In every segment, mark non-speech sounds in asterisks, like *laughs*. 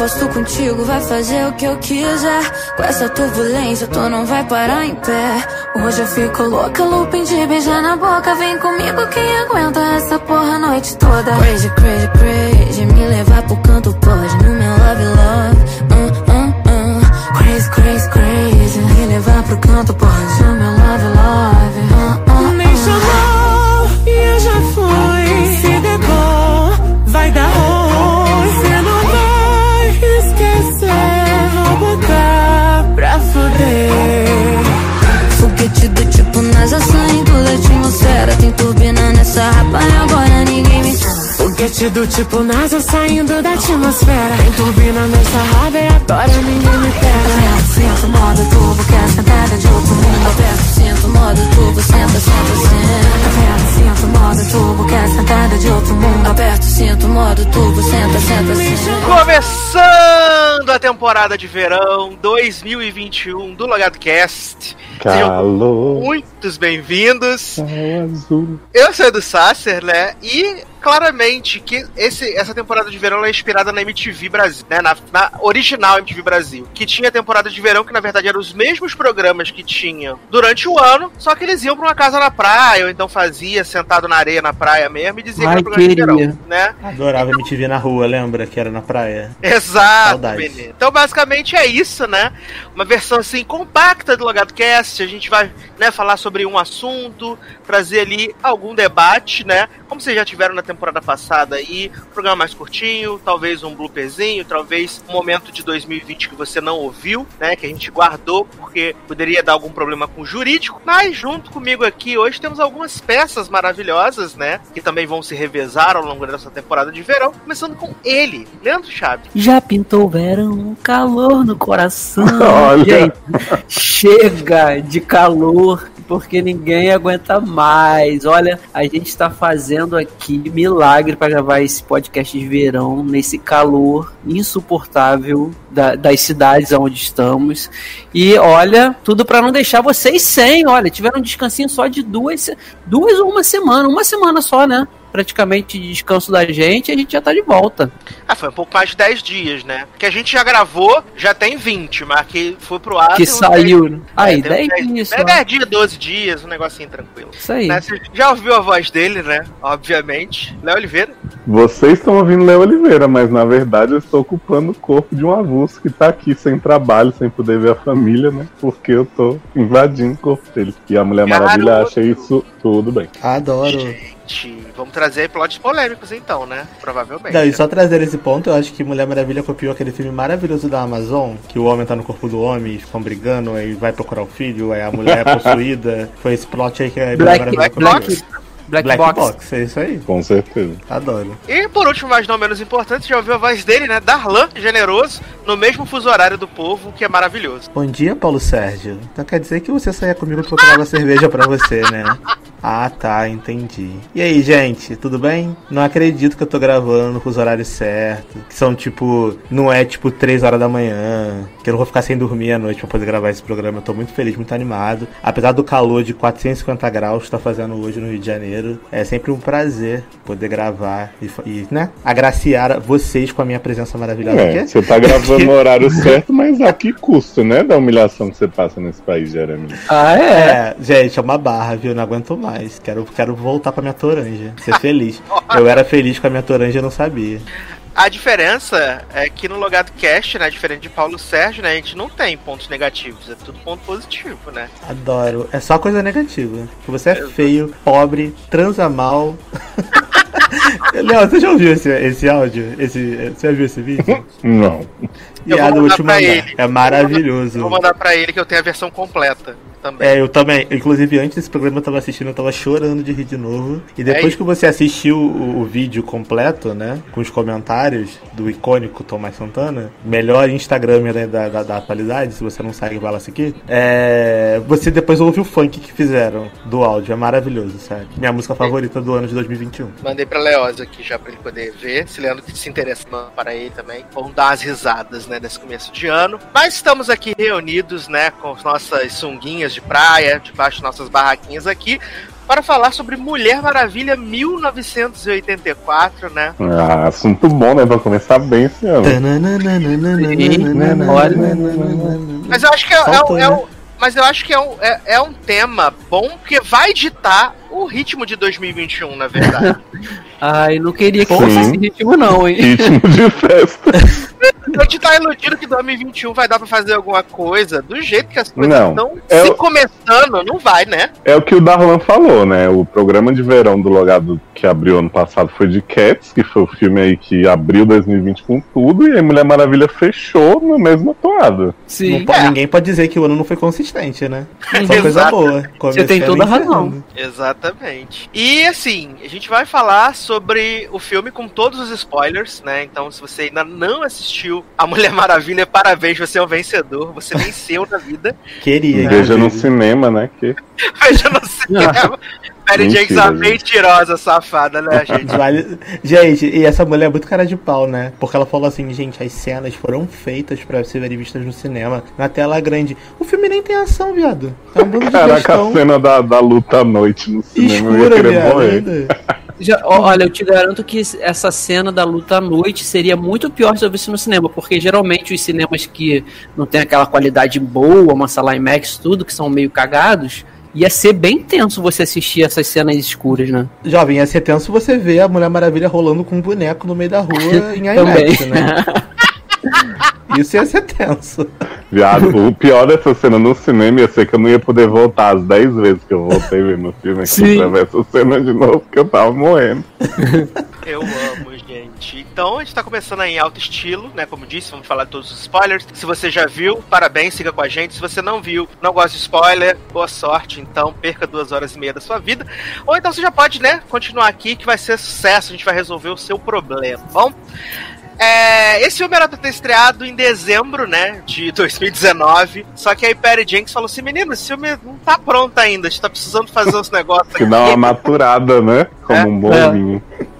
aposto contigo, vai fazer o que eu quiser. Com essa turbulência, tu não vai parar em pé. Hoje eu fico louca, looping de beijar na boca. Vem comigo, quem aguenta essa porra a noite toda? Crazy, crazy, crazy. Me levar pro canto pode, no meu love, love. Uh, uh, uh. Crazy, crazy, crazy. Me levar pro canto pode, do tipo NASA saindo da atmosfera. Tem turbina nessa raba e agora ninguém me pega. Sinto modo turbo, quer sentada de outro mundo Aperta, sinto modo turbo, senta, senta, senta Aperta, sinto modo turbo, quer sentada de outro mundo Aperta, sinto modo turbo, senta, senta, senta Começando a temporada de verão 2021 do Logado Cast. Sejam Calor. muitos bem-vindos. Eu sou Edu Sasser, né? E claramente que esse, essa temporada de verão ela é inspirada na MTV Brasil, né? Na, na original MTV Brasil. Que tinha a temporada de verão, que na verdade eram os mesmos programas que tinha durante o ano, só que eles iam pra uma casa na praia, ou então fazia sentado na areia na praia mesmo e dizia Ai, que era programa de queria. verão, né? Adorava MTV na rua, lembra? Que era na praia. Exato. Então, basicamente é isso, né? Uma versão assim compacta do Logado Cast. A gente vai, né, falar sobre um assunto, trazer ali algum debate, né? Como vocês já tiveram na temporada passada aí, um programa mais curtinho, talvez um blooperzinho, talvez um momento de 2020 que você não ouviu, né? Que a gente guardou porque poderia dar algum problema com o jurídico. Mas junto comigo aqui hoje temos algumas peças maravilhosas, né? Que também vão se revezar ao longo dessa temporada de verão, começando com ele, Leandro Chaves. Já pintou o verão, calor no coração. *laughs* Olha. Gente, chega de calor, porque ninguém aguenta mais. Olha, a gente está fazendo aqui milagre para gravar esse podcast de verão, nesse calor insuportável da- das cidades onde estamos. E olha, tudo para não deixar vocês sem. Olha, tiveram um descansinho só de duas, duas ou uma semana, uma semana só, né? Praticamente de descanso da gente, e a gente já tá de volta. Ah, foi um pouco mais de 10 dias, né? Que a gente já gravou, já tem 20, mas que foi pro ar. que saiu. 10 né? Aí, tem uns 10 dias. É 10 dias, 12 dias, um negocinho tranquilo. Isso aí. Né? Você já ouviu a voz dele, né? Obviamente. Léo Oliveira. Vocês estão ouvindo Léo Oliveira, mas na verdade eu estou ocupando o corpo de um avulso que tá aqui sem trabalho, sem poder ver a família, né? Porque eu tô invadindo o corpo dele. E a Mulher Maravilha Garoto. acha isso tudo bem. Adoro. Gente, vamos trazer plots polêmicos então, né? Provavelmente. Não, e só trazer esse ponto, eu acho que Mulher Maravilha copiou aquele filme maravilhoso da Amazon, que o homem tá no corpo do homem ficam brigando, aí vai procurar o filho, aí a mulher é *laughs* possuída. Foi esse plot aí que a Black, Mulher Black Maravilha Box. copiou. Black, Black Box. Box, é isso aí. Com certeza. Adoro. E por último, mas não menos importante, já ouviu a voz dele, né? Darlan, generoso, no mesmo fuso horário do povo, que é maravilhoso. Bom dia, Paulo Sérgio. Então quer dizer que você saia comigo pra eu tomar uma cerveja pra você, né? *laughs* Ah, tá, entendi. E aí, gente, tudo bem? Não acredito que eu tô gravando com os horários certos. Que são tipo, não é tipo 3 horas da manhã. Que eu não vou ficar sem dormir à noite pra poder gravar esse programa. Eu tô muito feliz, muito animado. Apesar do calor de 450 graus que tá fazendo hoje no Rio de Janeiro, é sempre um prazer poder gravar e, e né, agraciar vocês com a minha presença maravilhosa É, aqui. você tá gravando no horário *laughs* certo, mas a que custo, né? Da humilhação que você passa nesse país, Jeremy. Ah, é? É, gente, é uma barra, viu? Não aguento mais. Quero, quero voltar pra minha toranja. Ser feliz. *laughs* Eu era feliz com a minha toranja e não sabia. A diferença é que no Logado Cast, né? Diferente de Paulo Sérgio, né? A gente não tem pontos negativos, é tudo ponto positivo, né? Adoro. É só coisa negativa. Você é feio, pobre, transa mal. *laughs* Léo, você já ouviu esse, esse áudio? Esse, você já viu esse vídeo? *laughs* Não. Eu E vou a do mandar ele. É maravilhoso. Vou mandar pra ele que eu tenho a versão completa também. É, eu também. Inclusive, antes desse programa eu tava assistindo, eu tava chorando de rir de novo. E depois É que você assistiu o, o vídeo completo, né? Com os comentários do icônico Tomás Santana, melhor Instagram da, da, da- da atualidade, se você não segue, vai lá seguir. É, você depois ouve o funk que fizeram do áudio. É maravilhoso, sério. Minha música favorita do ano de 2021. Mandei pra Leoz aqui já pra ele poder ver. Se Leandro se interessa manda para ele também. Vamos dar umas risadas, né, nesse começo de ano. Mas estamos aqui reunidos, né, com as nossas sunguinhas de praia, debaixo de nossas barraquinhas aqui, para falar sobre Mulher Maravilha 1984, né? Ah, assunto bom, né? Pra começar bem esse ano. Mas eu acho que é, é, é né? um- mas eu acho que é um, é, é um tema bom porque vai ditar o ritmo de 2021, na verdade. *laughs* Ai, não queria que Sim. fosse esse ritmo, não, hein? Ritmo de festa. *laughs* a gente tá iludido que 2021 vai dar pra fazer alguma coisa do jeito que as coisas Não, estão é se o- começando, não vai, né? É o que o Darlan falou, né? O programa de verão do Logado que abriu ano passado foi de Cats, que foi o filme aí que abriu 2020 com tudo, e aí Mulher Maravilha fechou na mesma toada. Não Sim. po- Ninguém pode dizer que o ano não foi consistente, né? Só *laughs* coisa boa. Você tem toda a razão. Exatamente. E assim, a gente vai falar sobre o filme com todos os spoilers, né? Então, se você ainda não assistiu A Mulher Maravilha, parabéns, você é um vencedor. Você venceu na vida. *laughs* Queria. Veja no inclusive. cinema, né? Que *laughs* Veja no cinema. Mary a gente. mentirosa, safada, né, *laughs* gente? Vale- Gente, e essa mulher é muito cara de pau, né? Porque ela falou assim, gente, as cenas foram feitas pra serem vistas no cinema, na tela grande. O filme nem tem ação, viado. É um bando de Caraca, a gestão cena da, da luta à noite no cinema eu ia escura, querer viado. morrer. Já- ó, olha, eu te garanto que essa cena da luta à noite seria muito pior se eu visse no cinema, porque geralmente os cinemas que não tem aquela qualidade boa, uma sala IMAX, tudo, que são meio cagados, ia ser bem tenso você assistir essas cenas escuras, né? Jovem, ia ser tenso você ver a Mulher Maravilha rolando com um boneco no meio da rua *laughs* em. IMAX, né? *laughs* Isso ia ser tenso. Viado, o pior dessa cena no cinema ia ser que eu não ia poder voltar as 10 vezes que eu voltei ver no filme aqui Sim. pra ver essa cena de novo, porque eu tava morrendo. Eu amo, gente. Então a gente tá começando aí em alto estilo, né? Como disse, vamos falar de todos os spoilers. Se você já viu, parabéns, siga com a gente. Se você não viu, não gosta de spoiler, boa sorte. Então perca duas horas e meia da sua vida. Ou então você já pode, né, continuar aqui que vai ser sucesso. A gente vai resolver o seu problema, tá bom? É, esse filme era pra ter estreado em dezembro, né, de 2019. Só que aí Perry Jenkins falou assim: menino, esse filme não tá pronto ainda. A gente tá precisando fazer uns negócios Que aqui. dá uma maturada, né? Como É. um bom É.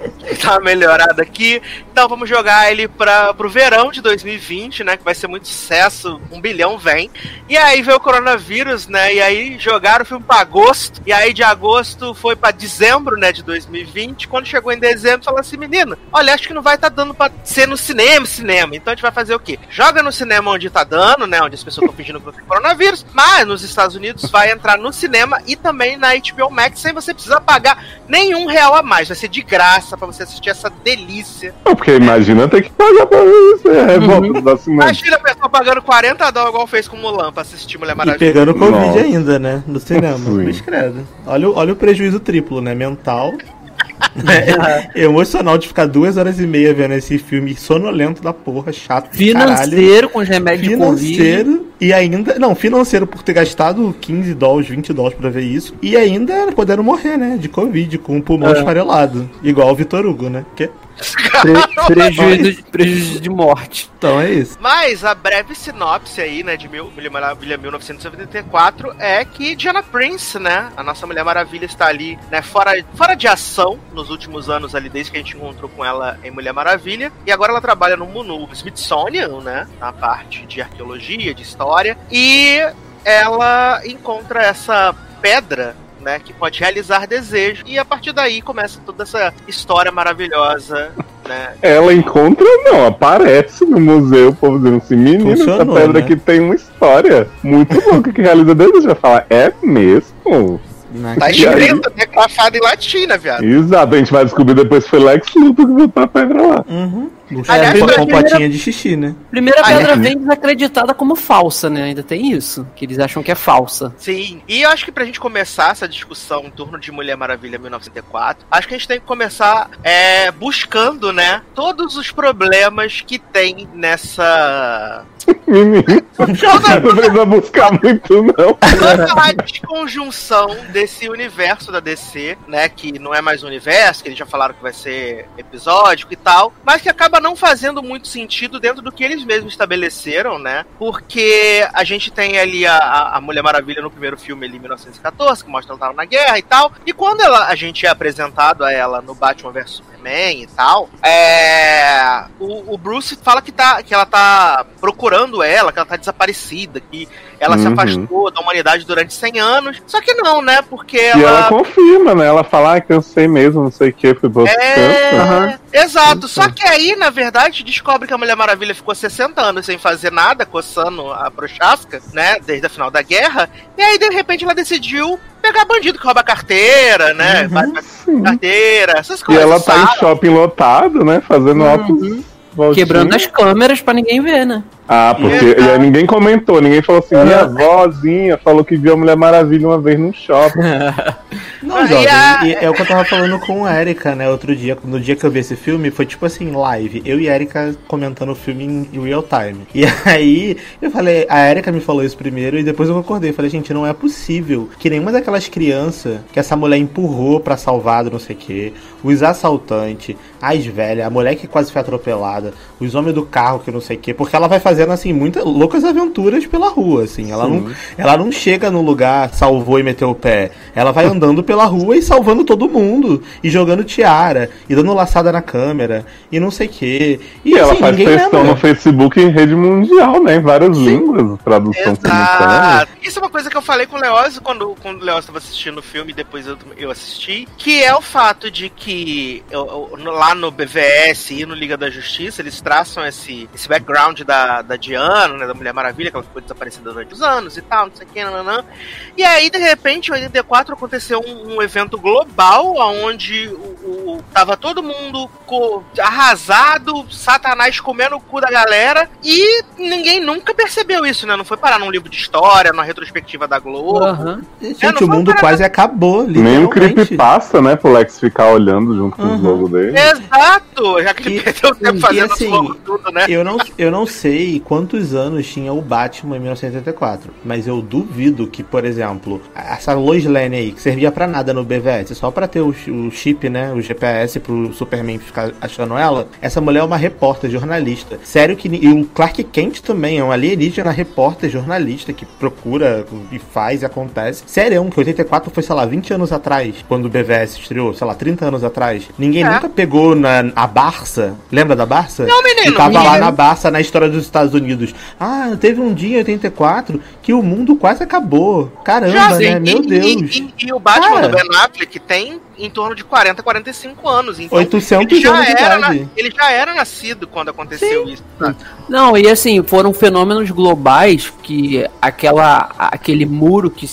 *laughs* tá uma melhorada aqui. Então vamos jogar ele para pro verão de 2020, né? Que vai ser muito sucesso. Um bilhão vem. E aí veio o coronavírus, né? E aí jogaram o filme pra agosto. E aí de agosto foi pra dezembro, né? De 2020. Quando chegou em dezembro, falou assim: menino, olha, acho que não vai tá dando pra ser no cinema, cinema. Então a gente vai fazer o quê? Joga no cinema onde tá dando, né? Onde as pessoas estão não tem coronavírus. Mas nos Estados Unidos vai entrar no cinema e também na HBO Max sem você precisar pagar nenhum real a mais. Vai ser de graça pra você assistir essa delícia. Não, porque imagina ter que pagar pra ver isso. É revolta cinema. Imagina a pessoa pagando 40 dólares igual fez com Mulan pra assistir Mulher E Maravilha. pegando Covid Nossa. ainda, né? No cinema. Olha, o- olha o prejuízo triplo, né? Mental. Né? *laughs* Emocional de ficar duas horas e meia vendo esse filme sonolento da porra, chato. Financeiro com os remédios de Covid. Financeiro e ainda. Não, financeiro por ter gastado 15 dólares, 20 dólares pra ver isso. E ainda podendo morrer, né? De Covid, com o pulmão É. esfarelado. Igual o Vitor Hugo, né? Que- Pre- *laughs* prejuízo, de- prejuízo de morte. Então é isso. Mas a breve sinopse aí, né, de mil, Mulher Maravilha 1984 é que Diana Prince, né, a nossa Mulher Maravilha está ali, né, fora, fora de ação nos últimos anos ali, desde que a gente encontrou com ela em Mulher Maravilha. E agora ela trabalha no, no Smithsonian, né, na parte de arqueologia, de história. E ela encontra essa pedra né, que pode realizar desejo. E a partir daí começa toda essa história maravilhosa, né? Ela encontra, não, aparece no museu, o povo dizendo assim, menino, essa Funcionou, pedra né? aqui tem uma história muito louca que realiza desejo. Vai falar, é mesmo? Tá E aí? escrito, né, em latina, viado. Exato, a gente vai descobrir depois que foi Lex Luthor que botou a pedra lá. Uhum. Aliás, com, primeira- potinha de xixi, né? Primeira pedra é? vem desacreditada como falsa, né? Ainda tem isso. Que eles acham que é falsa. Sim, e eu acho que pra gente começar essa discussão em torno de Mulher Maravilha 1904, acho que a gente tem que começar é, buscando, né, todos os problemas que tem nessa. *laughs* Não precisa buscar muito, não. toda a desconjunção desse universo da DC, né, que não é mais um universo, que eles já falaram que vai ser episódico e tal, mas que acaba acaba não fazendo muito sentido dentro do que eles mesmos estabeleceram, né? Porque a gente tem ali a, a Mulher Maravilha no primeiro filme ali, em 1914, que mostra ela tava na guerra e tal. E quando ela, a gente é apresentado a ela no Batman vs Superman e tal, é, o, o, Bruce fala que, tá, que ela tá procurando ela, que ela tá desaparecida, que ela uhum. se afastou da humanidade durante 100 anos. Só que não, né? Porque ela. E ela confirma, né? Ela fala ah, que eu sei mesmo, não sei o que, fui pro outro é... Uhum. Exato. Só que aí, na verdade, descobre que a Mulher Maravilha ficou 60 anos sem fazer nada, coçando a Prochaska, né? Desde a final da guerra. E aí, de repente, ela decidiu pegar bandido que rouba carteira, né? Uhum, carteira, essas coisas. E ela tá sabe? em shopping lotado, né? Fazendo uhum. óculos. Quebrando as câmeras para ninguém ver, né? Ah, porque e aí ninguém comentou, ninguém falou assim, minha vozinha falou que viu a Mulher Maravilha uma vez no shopping. *laughs* Não, jovem, e é o que eu tava falando com a Erika, né, outro dia, no dia que eu vi esse filme, foi tipo assim, live, eu e a Erika comentando o filme em real time. E aí, eu falei, a Erika me falou isso primeiro, e depois eu acordei, falei, gente, não é possível que nenhuma daquelas crianças que essa mulher empurrou pra salvar do não sei o que, os assaltantes, as velhas, a mulher que quase foi atropelada, os homens do carro que não sei o que, porque ela vai fazendo assim muitas loucas aventuras pela rua, assim. Ela não, ela não chega no lugar, salvou e meteu o pé. Ela vai andando pela rua e salvando todo mundo e jogando tiara e dando laçada na câmera e não sei o quê. E, e assim, ela faz questão no Facebook em rede mundial, né? Em várias Sim. línguas, tradução simultânea. Isso é uma coisa que eu falei com o Leózio quando, quando o Leózio estava assistindo o filme e depois eu, eu assisti, que é o fato de que eu, eu, lá no BVS e no Liga da Justiça eles traçam esse, esse background da, da Diana, né, da Mulher Maravilha, que ela ficou desaparecida durante os anos e tal, não sei o que, nananã. E aí, de repente, em 84 aconteceu um, um evento global, onde o, o, tava todo mundo co, arrasado, Satanás comendo o cu da galera, e ninguém nunca percebeu isso, né? Não foi parar num livro de história, numa retrospectiva da Globo. Uhum. É, Gente, o mundo quase acabou, Nem o creepypasta, né, pro Lex ficar olhando junto com uhum. os logos dele. Exato! Já que ele perdeu tempo fazendo assim, tudo, né? Eu não, eu não sei quantos anos tinha o Batman em 1984. Mas eu duvido que, por exemplo, essa Lois Lane aí, que servia para nada no BVS, só para ter o, o, chip, né, o GPS pro Superman ficar achando ela, essa mulher é uma repórter, jornalista. Sério que e o Clark Kent também é um alienígena repórter, jornalista que procura e faz e acontece. Sério, que 84 foi, sei lá, 20 anos atrás, quando o BVS estreou, sei lá, 30 anos atrás. Ninguém é. nunca pegou na a Barça. Lembra da Barça? Não, menino. E tava menino. lá na Barça na história dos Estados Unidos. Ah, teve um dia em 84 que o mundo quase acabou. Caramba, Já, né? E, Meu Deus. E, e, e, o Batman Cara, do Ben Affleck tem em torno de 40, 45 anos. Então, 800 ele já anos era, na, ele já era nascido quando aconteceu Sim. isso. Tá? Não, e assim, foram fenômenos globais que aquela, aquele muro que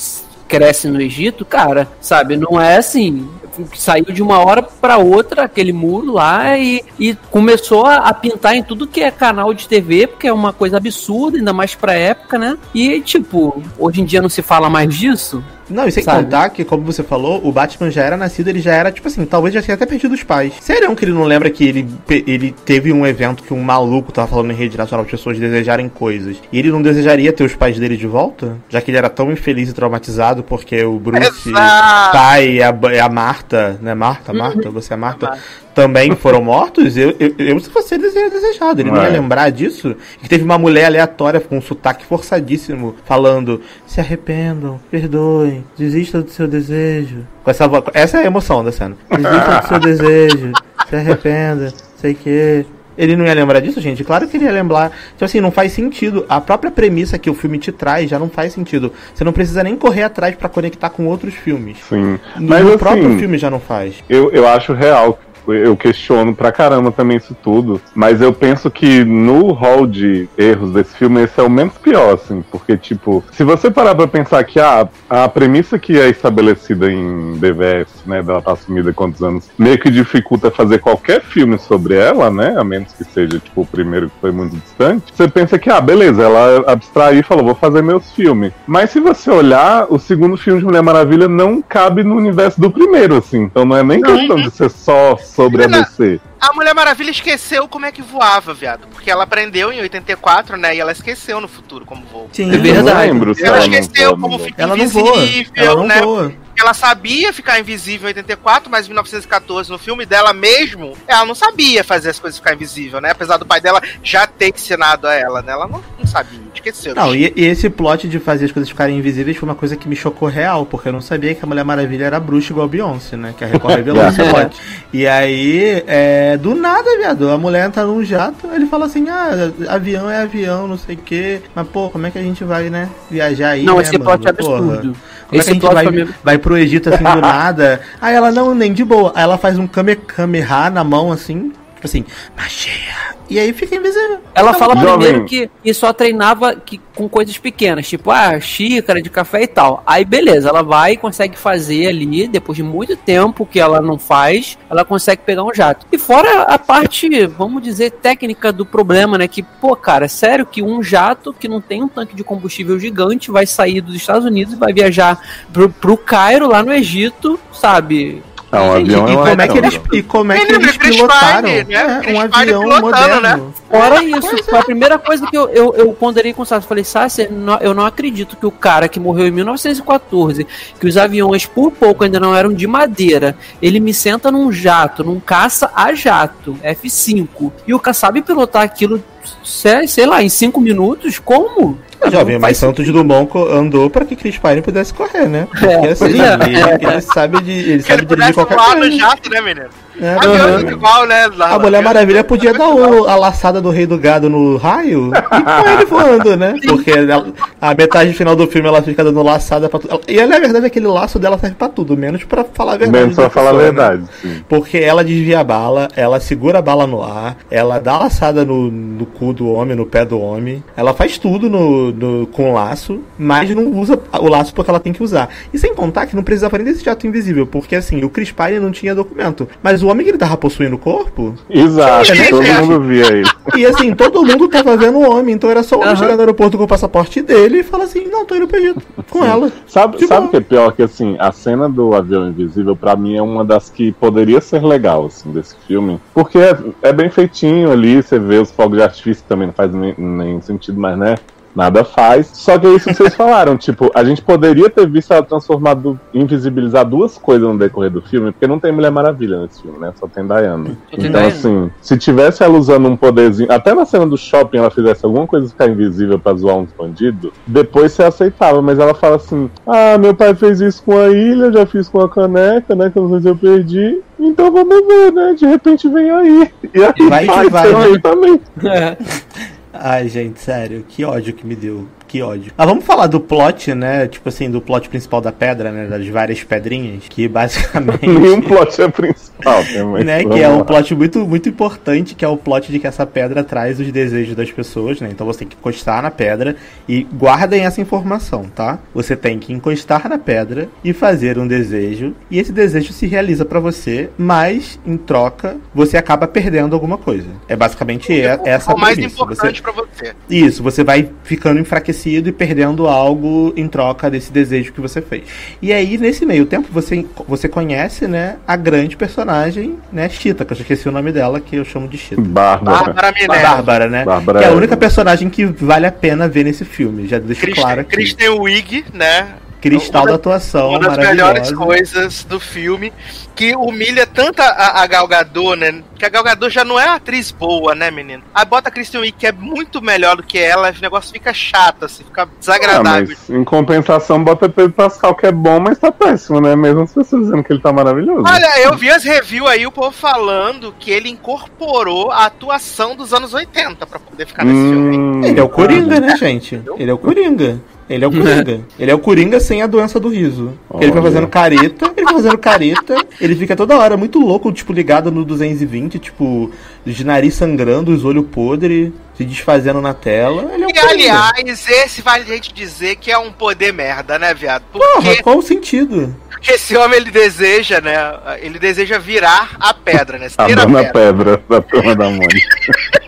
cresce no Egito, cara, sabe, não é assim, saiu de uma hora para outra aquele muro lá e, e começou a, a, pintar em tudo que é canal de TV, porque é uma coisa absurda, ainda mais pra época, né? E, tipo, hoje em dia não se fala mais disso. Não, e sem Sabe? contar que, como você falou, o Batman já era nascido, ele já era, tipo assim, talvez já tenha até perdido os pais. Sério que ele não lembra que ele, ele teve um evento que um maluco tava falando em rede nacional de pessoas desejarem coisas. E ele não desejaria ter os pais dele de volta? Já que ele era tão infeliz e traumatizado porque o Bruce, Exato. pai e a, a Marta, né? Marta, Marta, uhum. você é Marta, também foram mortos, eu, eu, eu se seria desejado. Ele não, não ia é. lembrar disso. Que teve uma mulher aleatória com um sotaque forçadíssimo falando: se arrependam, perdoem, desista do seu desejo. Com essa, essa é a emoção da cena. *laughs* Desista do seu desejo, se arrependa, sei que. Ele não ia lembrar disso, gente? Claro que ele ia lembrar. Então, assim, não faz sentido. A própria premissa que o filme te traz já não faz sentido. Você não precisa nem correr atrás para conectar com outros filmes. Sim. Mas, o assim, próprio filme já não faz. Eu, eu acho real eu questiono pra caramba também isso tudo. Mas eu penso que no hall de erros desse filme, esse é o menos pior, assim. Porque, tipo, se você parar pra pensar que ah, a premissa que é estabelecida em DVS, né, dela tá assumida há quantos anos, meio que dificulta fazer qualquer filme sobre ela, né? A menos que seja, tipo, o primeiro que foi muito distante. Você pensa que, ah, beleza, ela abstraiu e falou, vou fazer meus filmes. Mas se você olhar, o segundo filme de Mulher Maravilha não cabe no universo do primeiro, assim. Então não é nem questão de ser só sobre a DC. A Mulher Maravilha esqueceu como é que voava, viado. Porque ela aprendeu em 84, né? E ela esqueceu no futuro como voa. Sim, é verdade. Lembro, ela, ela esqueceu como fica ela invisível, não voa. Ela não né? Voa. Ela sabia ficar invisível em 84, mas em 1914, no filme dela mesmo, ela não sabia fazer as coisas ficar invisível, né? Apesar do pai dela já ter ensinado a ela, né? Ela não, não sabia, esqueceu. Não, e, e esse plot de fazer as coisas ficarem invisíveis foi uma coisa que me chocou real, porque eu não sabia que a Mulher Maravilha era bruxa igual a Beyoncé, né? Que a Record *laughs* revelou esse plot. E aí, é, do nada, viado, a mulher entra num jato, ele fala assim, ah, avião é avião, não sei o quê. Mas, pô, como é que a gente vai, né, viajar aí, Não, né, esse mano? plot é absurdo. Como é Esse que a gente vai, vai pro Egito assim do *laughs* nada? Aí ela, não, nem de boa. Aí ela faz um kamehameha na mão assim, tipo assim, magia. E aí fica invisível. Ela fala Jovem. primeiro que, que só treinava que, com coisas pequenas, tipo, ah, xícara de café e tal. Aí beleza, ela vai e consegue fazer ali, depois de muito tempo que ela não faz, ela consegue pegar um jato. E fora a parte, vamos dizer, técnica do problema, né? Que, pô, cara, é sério que um jato que não tem um tanque de combustível gigante vai sair dos Estados Unidos e vai viajar pro, pro Cairo, lá no Egito, sabe? Não, Gente, avião e, é um como é que eles, e como é que eles Chris pilotaram? Né? É, um avião pilotando, moderno. né? Fora isso, foi a primeira coisa que eu, eu, eu ponderei com o Sassi. Falei, Sassi, não- eu não acredito que o cara que morreu em 1914, que os aviões por pouco ainda não eram de madeira, ele me senta num jato, num caça a jato, F5, e o cara sabe pilotar aquilo, sei, sei lá, em 5 minutos? Como? Jovem, Não mas faz Santos Dumont andou pra que Chris Pine pudesse correr, né? Porque É, assim, é. ele, ele sabe, de, ele ele sabe dirigir qualquer coisa. jato, né, menino? É, uhum. igual, né? Lá, A Mulher Maravilha podia dar o- a laçada do Rei do Gado no raio e com ele voando, né? Porque ela- a metade final do filme ela fica dando laçada pra tudo. E na verdade aquele laço dela serve pra tudo, menos pra falar a verdade. Menos da falar a pessoa, né? verdade. sim. Porque ela desvia a bala, ela segura a bala no ar, ela dá laçada no, no cu do homem, no pé do homem, ela faz tudo no, no- com o laço, mas não usa o laço porque ela tem que usar. E sem contar que não precisava nem desse jato invisível, porque assim, o Chris Pine não tinha documento. Mas o homem que ele tava possuindo o corpo, Exato, Sim, todo sim. mundo via ele. e assim, todo mundo tava vendo o homem, então era só o homem Aham. chegar no aeroporto com o passaporte dele e falar assim, não, tô indo pro Egito com ela. Sabe, sabe o que é pior? Que assim, a cena do avião invisível, pra mim, é uma das que poderia ser legal, assim, desse filme. Porque é, é bem feitinho ali, você vê os fogos de artifício também não faz nem, nenhum sentido, mas né? Nada faz. Só que é isso que vocês *laughs* falaram, tipo, a gente poderia ter visto ela transformar, du- invisibilizar duas coisas no decorrer do filme, porque não tem Mulher Maravilha nesse filme, né? Só tem Diana. Só tem Então, Diana. assim, se tivesse ela usando um poderzinho, até na cena do shopping ela fizesse alguma coisa ficar invisível pra zoar uns bandidos, depois você aceitava, mas ela fala assim: Ah, meu pai fez isso com a ilha, já fiz com a caneca, né? Que eu não sei se eu perdi. Então vamos ver, né? De repente vem aí. E aí Vai faz vai, né? perfeitamente. *laughs* *laughs* Ai, gente, sério, que ódio que me deu. Que ódio. Ah, vamos falar do plot, né? Tipo assim, do plot principal da pedra, né? Das várias pedrinhas. Que basicamente. *laughs* Nenhum plot é principal também. né, que é um plot muito, muito importante, que é o plot de que essa pedra traz os desejos das pessoas, né? Então você tem que encostar na pedra e guardem essa informação, tá? Você tem que encostar na pedra e fazer um desejo, e esse desejo se realiza pra você, mas em troca você acaba perdendo alguma coisa. É basicamente e- essa a o mais premissa. importante Você- pra você. isso, você vai ficando enfraquecido e perdendo algo em troca desse desejo que você fez. E aí, nesse meio tempo, você, você conhece, né, a grande personagem, né, Chita, que eu já esqueci o nome dela, que eu chamo de Chita. Bárbara. Bárbara Minerva. Bárbara, né? Bárbara que é a única personagem que vale a pena ver nesse filme. Já deixo claro Kristen, aqui. Kristen Wiig, né? Cristal uma da atuação, Uma das melhores coisas do filme, que humilha tanto a, a Gal Gadot, né? Que a Gal Gadot já não é uma atriz boa, né, menino? Aí bota a Kristen Wiig, que é muito melhor do que ela, o negócio fica chato, assim, fica Ah, desagradável. mas em compensação bota Pedro Pascal, que é bom, mas tá péssimo, né? Mesmo as pessoas dizendo que ele tá maravilhoso. Olha, eu vi as reviews aí, o povo falando que ele incorporou a atuação dos anos 80 pra poder ficar nesse filme. Hum, Ele é o Coringa, né, gente? Ele é o Coringa. Ele é o Coringa. *laughs* Ele é o Coringa sem a doença do riso. Ele vai fazendo careta, ele vai fazendo careta, ele fica toda hora muito louco, tipo, ligado no 220, tipo, de nariz sangrando, os olhos podres, se desfazendo na tela. Ele é o E aliás, esse vale a gente dizer que é um poder merda, né, viado? Porra, Porque, qual o sentido? porque esse homem ele deseja, né? Ele deseja virar a pedra, né? A Ser a dona pedra. pedra da turma da Mônica.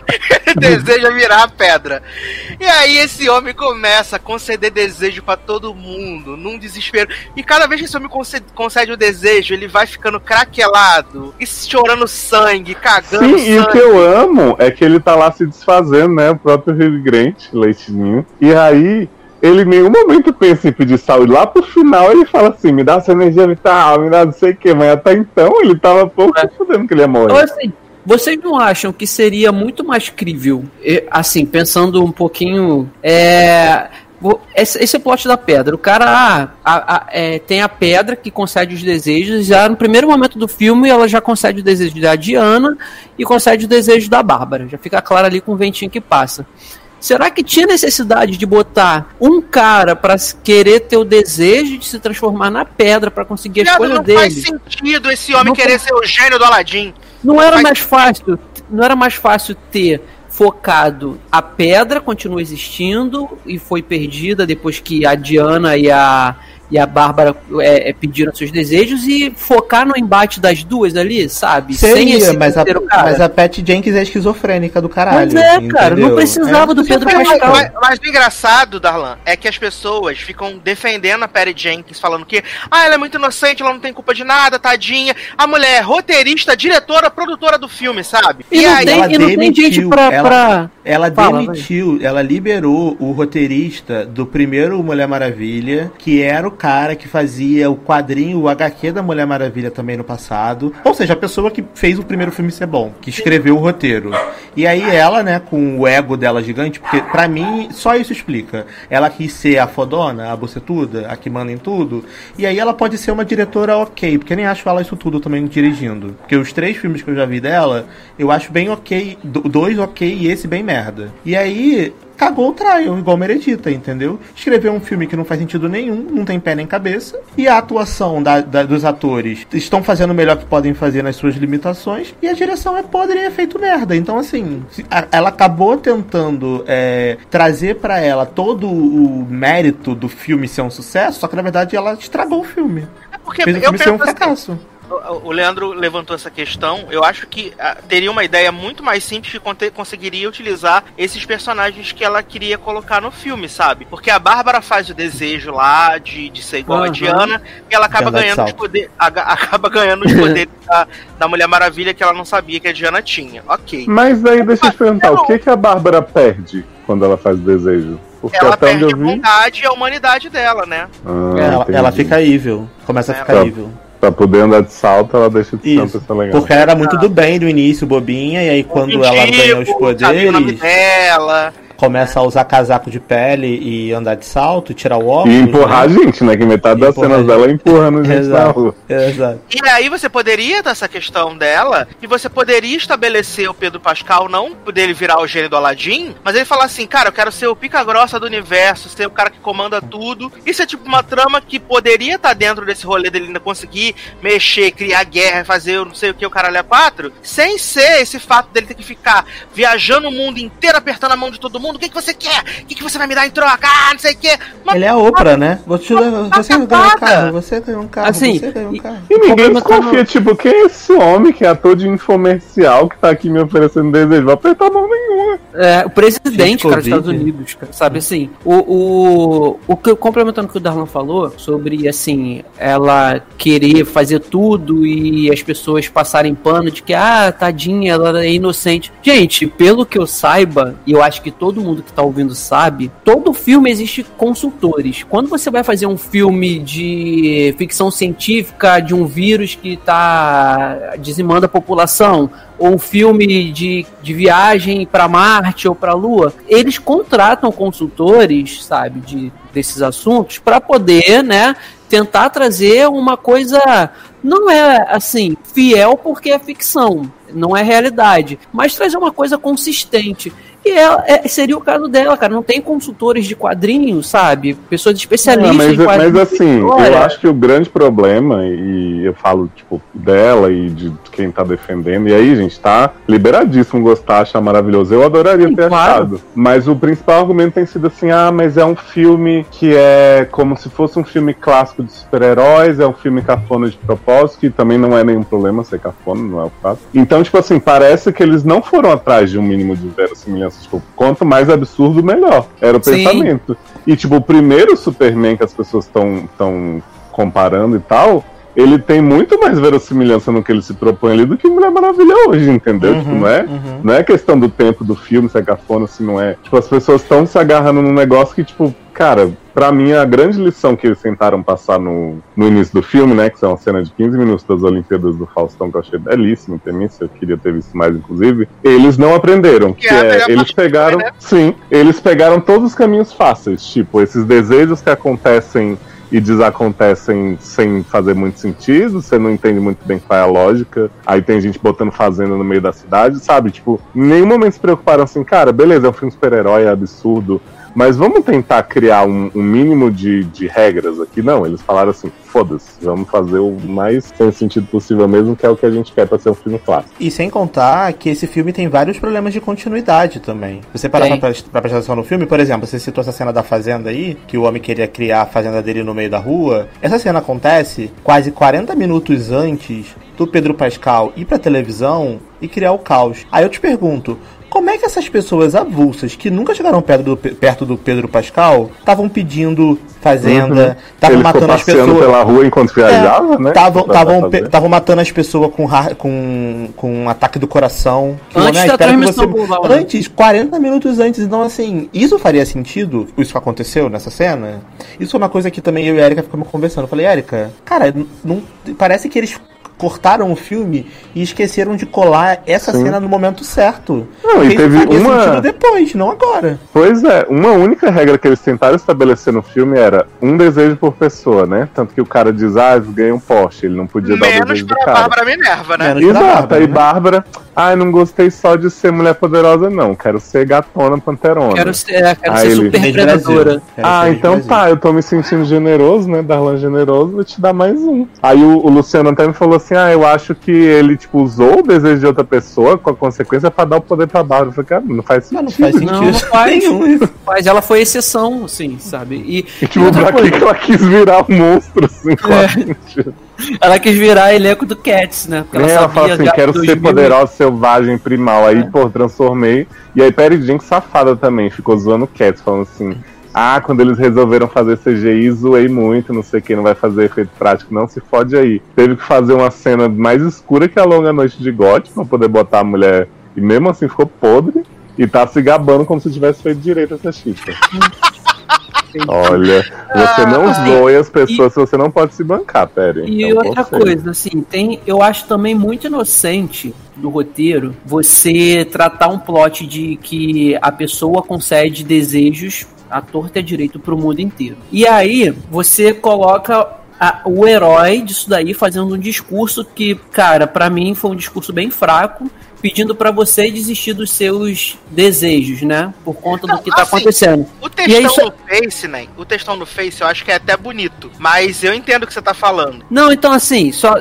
*laughs* Ele deseja virar a pedra. E aí esse homem começa a conceder desejo pra todo mundo, num desespero. E cada vez que esse homem concede, concede o desejo, ele vai ficando craquelado, e chorando sangue, cagando Sim, e o sangue. que eu amo é que ele tá lá se desfazendo, né? O próprio Rio Grande, leitinho. E aí ele em nenhum momento pensa em pedir saúde. Lá pro final ele fala assim, me dá essa energia vital, me dá não sei o que, mas até então ele tava pouco É. fudendo que ele ia morrer. Então, assim, vocês não acham que seria muito mais crível, assim, pensando um pouquinho. É, esse, esse é o plot da pedra. O cara ah, a- a- é, tem a pedra que concede os desejos. Já no primeiro momento do filme, ela já concede o desejo da Diana e concede o desejo da Bárbara. Já fica claro ali com o ventinho que passa. Será que tinha necessidade de botar um cara pra s- querer ter o desejo de se transformar na pedra pra conseguir a escolha não dele? faz sentido esse homem Não querer ser o gênio do Aladim. Não era Mas- mais fácil, não era mais fácil ter focado a pedra continua existindo e foi perdida depois que a Diana e a e a Bárbara é, é, pediram seus desejos e focar no embate das duas ali, sabe? Seria, mas a, mas a Pat Jenkins é esquizofrênica do caralho. Mas é, cara, não entendeu? precisava do Pedro Mas, Pascal. mas- mas o engraçado, Darlan, é que as pessoas ficam defendendo a Perry Jenkins, falando que ah, ela é muito inocente, ela não tem culpa de nada, tadinha. A mulher é roteirista, diretora, produtora do filme, sabe? E, não aí, tem, ela e não tem gente demitiu, pra. ela- pra- Ela Fala, demitiu, ela liberou o roteirista do primeiro Mulher Maravilha, que era o cara que fazia o quadrinho, o HQ da Mulher Maravilha também no passado. Ou seja, a pessoa que fez o primeiro filme ser bom, que escreveu o roteiro. E aí ela, né, com o ego dela gigante, porque pra mim só isso explica. Ela quis ser a fodona, a bocetuda, a que manda em tudo. E aí ela pode ser uma diretora ok, porque nem acho ela isso tudo também dirigindo. Porque os três filmes que eu já vi dela, eu acho bem ok, do- dois ok e esse bem merda. E aí cagou o trial, igual Meredita, entendeu? Escreveu um filme que não faz sentido nenhum, não tem pé nem cabeça, e a atuação da- da- dos atores estão fazendo o melhor que podem fazer nas suas limitações, e a direção é podre e é feito merda. Então, assim, a- ela acabou tentando é, trazer pra ela todo o mérito do filme ser um sucesso, só que na verdade ela estragou o filme. é porque Fez o eu filme ser um assim, fracasso. O- Leandro levantou essa questão. Eu acho que ah, teria uma ideia muito mais simples que conseguiria utilizar esses personagens que ela queria colocar no filme, sabe? Porque a Bárbara faz o desejo lá de, de ser igual a Aham. Diana e ela acaba de ganhando os poderes, *laughs* acaba ganhando os poderes da, da Mulher Maravilha que ela não sabia que a Diana tinha. Ok. Mas aí deixa eu te perguntar, não. o que, que a Bárbara perde quando ela faz o desejo? Porque Ela perde a vi. bondade e a humanidade dela, né? Ah, Ela, ela fica evil, começa a É. ficar Tá. evil. Pra poder andar de salto, ela deixa de ser uma Isso, pessoa legal. Porque ela era muito do bem no início, bobinha, e aí quando ela ganha os poderes, dela. Começa a usar casaco de pele e andar de salto, tirar o óculos. E empurrar né? a gente, né? Que metade E das cenas a gente. dela é empurrando gente na rua. Exato. Exato. E aí você poderia ter essa questão dela, e você poderia estabelecer o Pedro Pascal, não dele virar o gênio do Aladdin, mas ele falar assim, cara, eu quero ser o pica-grossa do universo, ser o cara que comanda tudo. Isso é tipo uma trama que poderia estar dentro desse rolê dele ainda conseguir mexer, criar guerra, fazer eu não sei o que, o caralho é quatro, sem ser esse fato dele ter que ficar viajando o mundo inteiro, apertando a mão de todo mundo, o que, que você quer? O que, que você vai me dar em troca? Ah, não sei o que. Mas Ele é a Oprah, né? Vou te levar- Você ganhou um carro, você ganhou um carro, Assim, você ganhou um e- carro. E ninguém Complementando- desconfia, tipo, quem é esse homem que é ator de infomercial que tá aqui me oferecendo desejo? Vou apertar a mão nenhuma. É, o presidente, cara, dos. Estados Unidos, cara, sabe assim, o, o, o que complementando o que o Darlan falou sobre assim, ela querer fazer tudo e as pessoas passarem pano de que ah, tadinha, ela é inocente. Gente, pelo que eu saiba, e eu acho que todo mundo que tá ouvindo sabe, todo filme existe consultores. Quando você vai fazer um filme de ficção científica de um vírus que tá dizimando a população, ou um filme de, de viagem para Marte ou para Lua, eles contratam consultores, sabe, de, desses assuntos para poder, né, tentar trazer uma coisa não é assim fiel porque é ficção, não é realidade, mas trazer uma coisa consistente. E ela, é, seria o caso dela, cara. Não tem consultores de quadrinhos, sabe? Pessoas especialistas Ah, mas, em quadrinhos. mas assim, eu acho que o grande problema, e eu falo, tipo, dela e de quem tá defendendo, e aí, gente, tá liberadíssimo gostar, achar maravilhoso. Eu adoraria Sim, ter claro. achado. Mas o principal argumento tem sido assim: ah, mas é um filme que é como se fosse um filme clássico de super-heróis, é um filme cafona de propósito, que também não é nenhum problema ser cafona, não é o caso. Então, tipo assim, parece que eles não foram atrás de um mínimo de verossimilhança. Tipo, quanto mais absurdo, melhor. Era o Sim. pensamento. E, tipo, o primeiro Superman que as pessoas estão tão comparando e tal, ele tem muito mais verossimilhança no que ele se propõe ali do que Mulher Maravilha hoje, entendeu? Uhum, tipo, não é? uhum. Não é questão do tempo do filme, se é cafona, se não é. Tipo, as pessoas estão se agarrando num negócio que, tipo, cara, pra mim a grande lição que eles tentaram passar no, no início do filme, né? Que é uma cena de 15 minutos das Olimpíadas do Faustão, que eu achei belíssimo, temícia, eu queria ter visto mais, inclusive. Eles não aprenderam. Que Que é é, eles pegaram. né? Sim, eles pegaram todos os caminhos fáceis. Tipo, esses desejos que acontecem e desacontecem sem fazer muito sentido, você não entende muito bem qual é a lógica. Aí tem gente botando fazenda no meio da cidade, sabe? Tipo, em nenhum momento se preocuparam assim, cara, beleza, é um filme super-herói, é absurdo. Mas vamos tentar criar um, um mínimo de, de regras aqui? Não, eles falaram assim: foda-se, vamos fazer o mais sem sentido possível mesmo, que é o que a gente quer pra ser um filme clássico. E sem contar que esse filme tem vários problemas de continuidade também. Você parar pra, pra prestar atenção no filme, por exemplo, você citou essa cena da fazenda aí, que o homem queria criar a fazenda dele no meio da rua. Essa cena acontece quase 40 minutos antes do Pedro Pascal ir pra televisão e criar o caos. Aí eu te pergunto. Como é que essas pessoas avulsas que nunca chegaram perto do, perto do Pedro Pascal estavam pedindo fazenda, estavam ficou matando as passeando pessoas. pela rua enquanto viajava, né? Estavam matando as pessoas com, com, com um ataque do coração. Que, Antes né, da espera que transmissão global, né? Antes, 40 minutos antes. Então, assim, isso faria sentido? Isso que aconteceu nessa cena? Isso foi uma coisa que também eu e a Erika ficamos conversando. Eu falei, Erika, cara, não, parece que eles cortaram o filme e esqueceram de colar essa Sim. cena no momento certo. Não, e teve uma- depois, não agora. Pois é, uma única regra que eles tentaram estabelecer no filme era um desejo por pessoa, né? Tanto que o cara diz, ah, eu ganhei um Porsche, ele não podia dar o Menos desejo do pra cara. Bárbara Minerva, né? Menos pra Exato, Bárbara, aí né? Bárbara, ah, não gostei só de ser mulher poderosa, não. Quero ser gatona panterona. Quero ser, é, quero Aí ser ele- super predadora. Ah, então tá, eu tô me sentindo generoso, né? Darlan generoso, vou te dar mais um. Aí o, o Luciano até me falou assim: ah, eu acho que ele, tipo, usou o desejo de outra pessoa com a consequência pra dar o poder pra Bárbara. Eu falei, cara, não faz Mas sentido. não faz Não, sentido não faz. nenhum isso. Mas ela foi exceção, assim, sabe? E, E, e tipo, outra pra que coisa, que ela quis virar um monstro, assim, É. ela quis virar elenco do Cats, né? Porque Ela, ela, fala assim, quero que ser 2000 poderosa, selvagem, primal. Aí, É. pô, transformei. E aí Perry Jenkins, safada também, ficou zoando o Cats, falando assim... Ah, quando eles resolveram fazer CGI, zoei muito, não sei quem não vai fazer efeito prático, não se fode aí. Teve que fazer uma cena mais escura que a Longa Noite de God pra poder botar a mulher. E mesmo assim ficou podre. E tá se gabando como se tivesse feito direito essa *laughs* chita. Olha, você não assim, zoe as pessoas se você não pode se bancar, Perry. E É outra coisa, assim, tem, eu acho também muito inocente do roteiro você tratar um plot de que a pessoa concede desejos à torta e à direito pro mundo inteiro. E aí você coloca a- o herói disso daí fazendo um discurso que, cara, pra mim foi um discurso bem fraco, pedindo pra você desistir dos seus desejos, né? Por conta do Não, que tá assim, acontecendo. O E aí, textão só- no Face, né? O textão no Face eu acho que é até bonito. Mas eu entendo o que você tá falando. Não, então assim, só,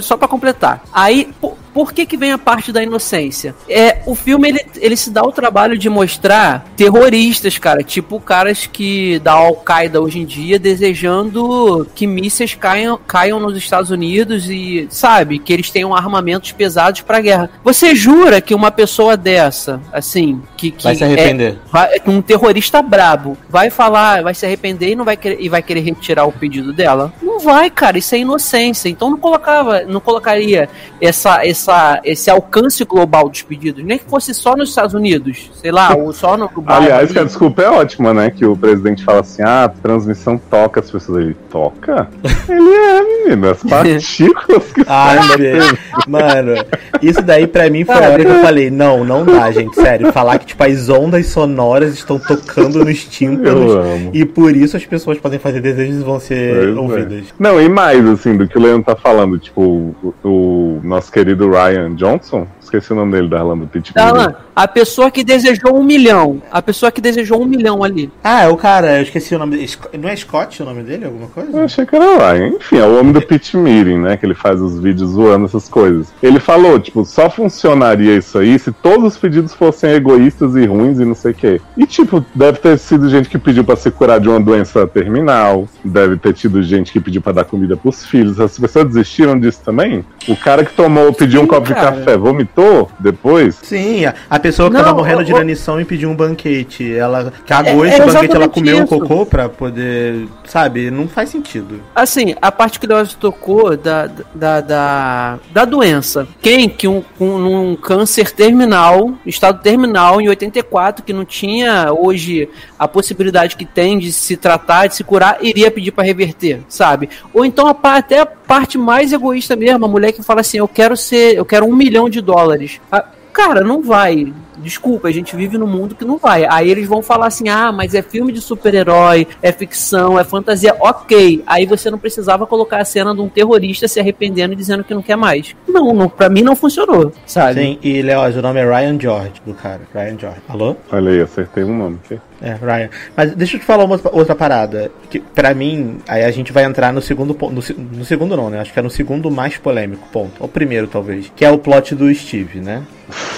só para completar. Aí, por que que vem a parte da inocência? É, o filme, ele, ele se dá o trabalho de mostrar terroristas, cara. Tipo, caras que da Al-Qaeda hoje em dia desejando que mísseis caiam, caiam nos Estados Unidos e, sabe, que eles tenham armamentos pesados pra guerra. Você jura que uma pessoa dessa, assim, que... que Vai se é- arrepender. vai- um terrorista brabo vai falar, vai se arrepender e não vai querer, e vai querer retirar o pedido dela? Não vai, cara, isso é inocência. Então não colocava, não colocaria essa, essa, esse alcance global dos pedidos, nem que fosse só nos Estados Unidos, sei lá, ou só no Dubai. Aliás, que a desculpa é ótima, né? Que o presidente fala assim: ah, a transmissão toca as pessoas. Ele toca? *laughs* Ele é, menino, as partículas que *laughs* Ai, Deus. Mano, isso daí pra mim foi a hora que eu falei, não, não dá, *laughs* gente, sério. Falar que, tipo, as ondas sonoras estão tocando nos tímpanos e por isso as pessoas podem fazer desejos e vão ser Pois é. ouvidas. Não, e mais, assim, do que o Leandro tá falando, tipo, o, o nosso querido Ryan Johnson, esqueci o nome dele, da do Pitch Darlan, a pessoa que desejou um milhão, a pessoa que desejou um milhão ali. Ah, é o cara, eu esqueci o nome dele. Não é Scott o nome dele? Alguma coisa? Eu achei que era Ryan. Enfim, é o homem do pitch meeting, né? Que ele faz os vídeos zoando essas coisas. Ele falou, tipo, só funcionaria isso aí se todos os pedidos fossem egoístas e ruins e não sei o quê. E, tipo, deve ter sido gente que pediu pra se curar de uma doença terminal. Deve ter tido gente que pediu pra dar comida pros filhos. As pessoas desistiram disso também? O cara que tomou, pediu um Sim, copo de cara. café, vomitou levantou depois? Sim, a, a pessoa que Não, tava morrendo de o- inanição e pediu um banquete. Ela cagou É- esse é banquete, ela comeu um isso. cocô pra poder. Sabe? Não faz sentido. Assim, a parte que o Leoz tocou da, da, da, da doença. Quem que um, com um câncer terminal, estado terminal em 84, que não tinha hoje a possibilidade que tem de se tratar, de se curar, iria pedir pra reverter, sabe? Ou então a, até a parte mais egoísta mesmo, a mulher que fala assim, eu quero ser, eu quero um milhão de dólares. Ah, Cara, não vai. Desculpa, a gente vive num mundo que não vai. Aí eles vão falar assim: ah, mas é filme de super-herói, é ficção, é fantasia. Ok. Aí você não precisava colocar a cena de um terrorista se arrependendo e dizendo que não quer mais. Não, não pra mim não funcionou, sabe? Sim, e Leoz, o nome é Ryan George do cara. Ryan George. Alô? Olha aí, acertei um nome. aqui. É, Ryan. Mas deixa eu te falar uma outra- parada. Que pra mim, aí a gente vai entrar no segundo ponto. No, se- no segundo não, né? Acho que é no segundo mais polêmico ponto. Ou primeiro, talvez. Que é o plot do Steve, né?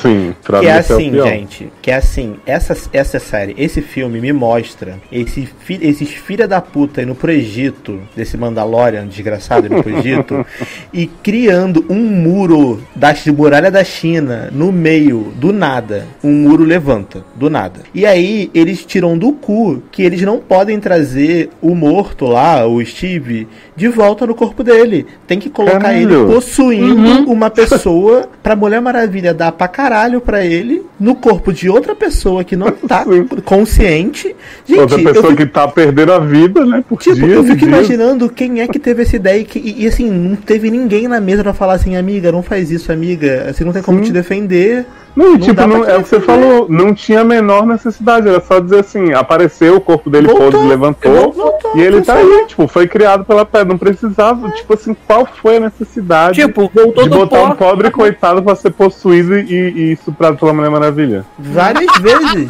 Sim, pra que mim é esse é o assim, pior. gente. Que é assim, essa, essa série, esse filme me mostra esse fi, esses filha da puta indo pro Egito, desse Mandalorian desgraçado indo pro Egito, *laughs* e criando um muro da muralha da China no meio, do nada. Um muro levanta, do nada. E aí eles tiram do cu que eles não podem trazer o morto lá, o Steve, de volta no corpo dele. Tem que colocar Caralho. ele possuindo uma pessoa pra Mulher Maravilha dar pra caralho pra ele no corpo de outra pessoa que não tá *laughs* consciente. Gente, Outra pessoa fico, que tá perdendo a vida, né? Por tipo, dias eu fico dias. imaginando quem é que teve essa ideia e, que- e- e, assim, não teve ninguém na mesa pra falar assim, amiga, não faz isso, amiga. Assim, não tem como Sim. te defender. Não, e Não tipo, não, é o que você defender. falou, não tinha a menor necessidade, era só dizer assim, apareceu, o corpo dele Voltou, todo levantou, voltou, e ele tá aí, tipo, foi criado pela pedra, não precisava, tipo assim, qual foi a necessidade Tipo, voltou de botar pó. um pobre coitado pra ser possuído e, e estuprado pela Mulher Maravilha? Várias *laughs* vezes.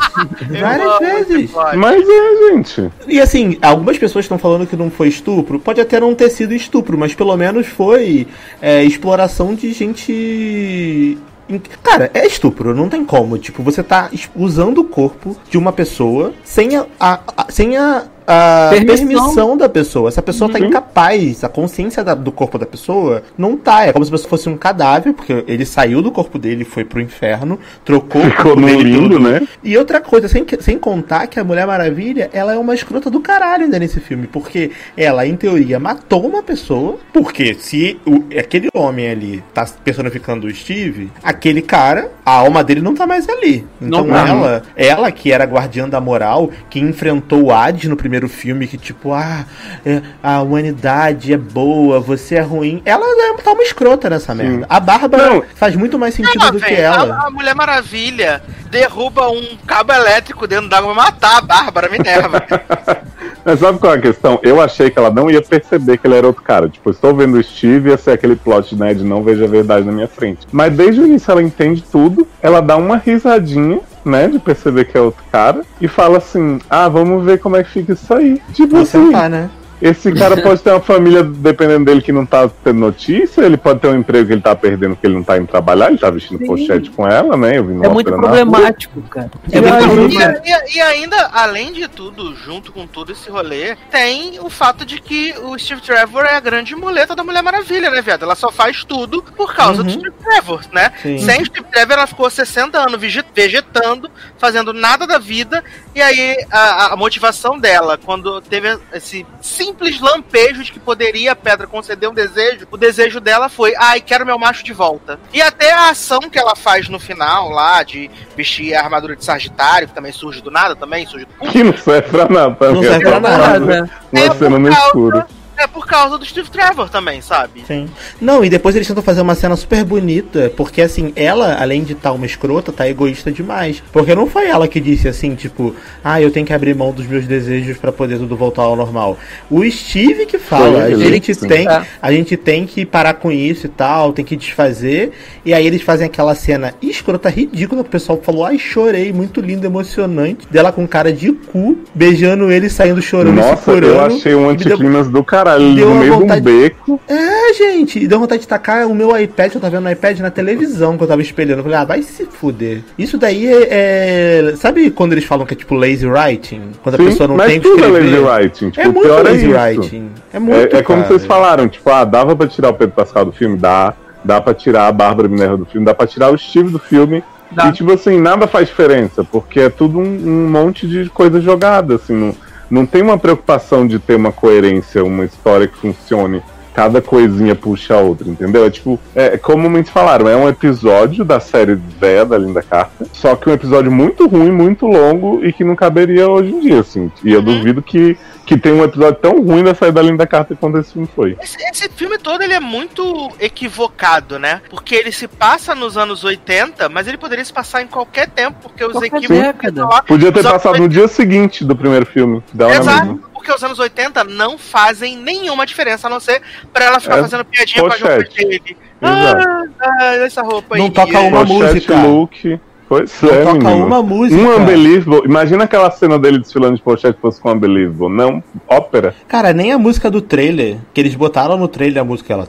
Várias vezes. Mas é, gente. E assim, algumas pessoas estão falando que não foi estupro. Pode até não ter sido estupro, mas pelo menos foi é, exploração de gente. Cara, é estupro, não tem como. Tipo, você tá usando o corpo de uma pessoa sem a, a- a- sem a, a Permissão. permissão. da pessoa. Essa pessoa tá Uhum. incapaz, a consciência da- do corpo da pessoa não tá. É como se você fosse um cadáver, porque ele saiu do corpo dele e foi pro inferno, trocou o Ficou corpo no dele limbo, pelo- né? e outra coisa, sem, sem contar que a Mulher Maravilha, ela é uma escrota do caralho ainda nesse filme, porque ela, em teoria, matou uma pessoa, porque se o- aquele homem ali tá personificando o Steve, aquele cara, a alma dele não tá mais ali. Então Não tá. ela, ela que era a guardiã da moral, que enfrentou o Hades no primeiro filme, que tipo, ah, é, a humanidade é boa, você é ruim, ela é, tá uma escrota nessa merda. A Bárbara Não. faz muito mais sentido Ela do que vem, ela. a, a Mulher Maravilha derruba um cabo elétrico dentro d'água pra matar a Bárbara Minerva. *laughs* Mas sabe qual é a questão? Eu achei que ela não ia perceber que ele era outro cara. Tipo, estou vendo o Steve, ia ser aquele plot, né, de não vejo a verdade na minha frente. Mas desde o início ela entende tudo, ela dá uma risadinha, né, de perceber que é outro cara, e fala assim, ah, vamos ver como é que fica isso aí. Tipo Vou assim, sentar, né? Esse cara pode ter uma família dependendo dele que não tá tendo notícia, ele pode ter um emprego que ele tá perdendo que ele não tá indo trabalhar, ele tá vestindo Sim. pochete com ela, né, eu vi É muito problemático, cara. É E muito aí, problemático. E, e- e ainda, além de tudo, junto com todo esse rolê, tem o fato de que o Steve Trevor é a grande muleta da Mulher Maravilha, né, viado? Ela só faz tudo por causa do Uhum. Steve Trevor, né? Sim. Sem o Steve Trevor, ela ficou 60 anos vege- vegetando, fazendo nada da vida, e aí a, a motivação dela, quando teve esse simples lampejo de que poderia a pedra conceder um desejo, o desejo dela foi, ai, quero meu macho de volta. E até a ação que ela faz no final lá, de vestir a armadura de Sagitário, que também surge do nada, também surge do Que não serve pra nada. Não também, serve é pra nada. Uma É cena no causa- escuro. É por causa do Steve Trevor também, sabe? Sim. Não, e depois eles tentam fazer uma cena super bonita, porque assim, ela, além de estar uma escrota, tá egoísta demais. Porque não foi ela que disse assim, tipo, ah, eu tenho que abrir mão dos meus desejos pra poder tudo voltar ao normal. O Steve que fala, Foi a gente sim. tem, É. a gente tem que parar com isso e tal, tem que desfazer. E aí eles fazem aquela cena escrota, ridícula, que o pessoal falou, ai, chorei, muito lindo, emocionante. Dela com cara de cu, beijando ele, saindo chorando, se Nossa, curando. eu achei um Me deu- anticlimax do caralho, deu no uma meio de um vontade- beco. É, gente, e deu vontade de tacar o meu iPad, que eu tava vendo no iPad na televisão que eu tava espelhando. Eu falei, ah, vai se fuder. Isso daí é, é- Sabe quando eles falam que é tipo lazy writing? Quando a Sim, pessoa não mas tem que tudo é escrever. lazy writing. Tipo, É o muito pior é lazy isso. writing. É muito. É, é como cara. vocês falaram, tipo, ah, dava pra tirar o Pedro Pascal do filme? Dá. dá pra tirar a Bárbara Minerva do filme, dá pra tirar o Steve do filme. Dá. E, tipo assim, nada faz diferença, porque é tudo um, um monte de coisa jogada, assim, não, não tem uma preocupação de ter uma coerência, uma história que funcione. Cada coisinha puxa a outra, entendeu? É tipo, é, como muitos falaram, é um episódio da série véia da Linda Carter, só que um episódio muito ruim, muito longo e que não caberia hoje em dia, assim. E eu duvido que, que tenha um episódio tão ruim da série da Linda Carter quanto esse filme foi. Esse, esse filme todo ele é muito equivocado, né? Porque ele se passa nos anos 80, mas ele poderia se passar em qualquer tempo, porque os equívocos. Podia ter passado no dia seguinte do primeiro filme dela Exato, mesma. Porque os anos 80 não fazem nenhuma diferença, a não ser pra ela ficar É fazendo piadinha com a roupa pochete. dele. Ah, ah, essa roupa aí. Não toca uma Pochete, música. look. Pois não é, toca menino. uma música. Um Unbelievable. Imagina aquela cena dele desfilando de pochete fosse com Unbelievable. Não, ópera. Cara, nem a música do trailer, que eles botaram no trailer a música, ela...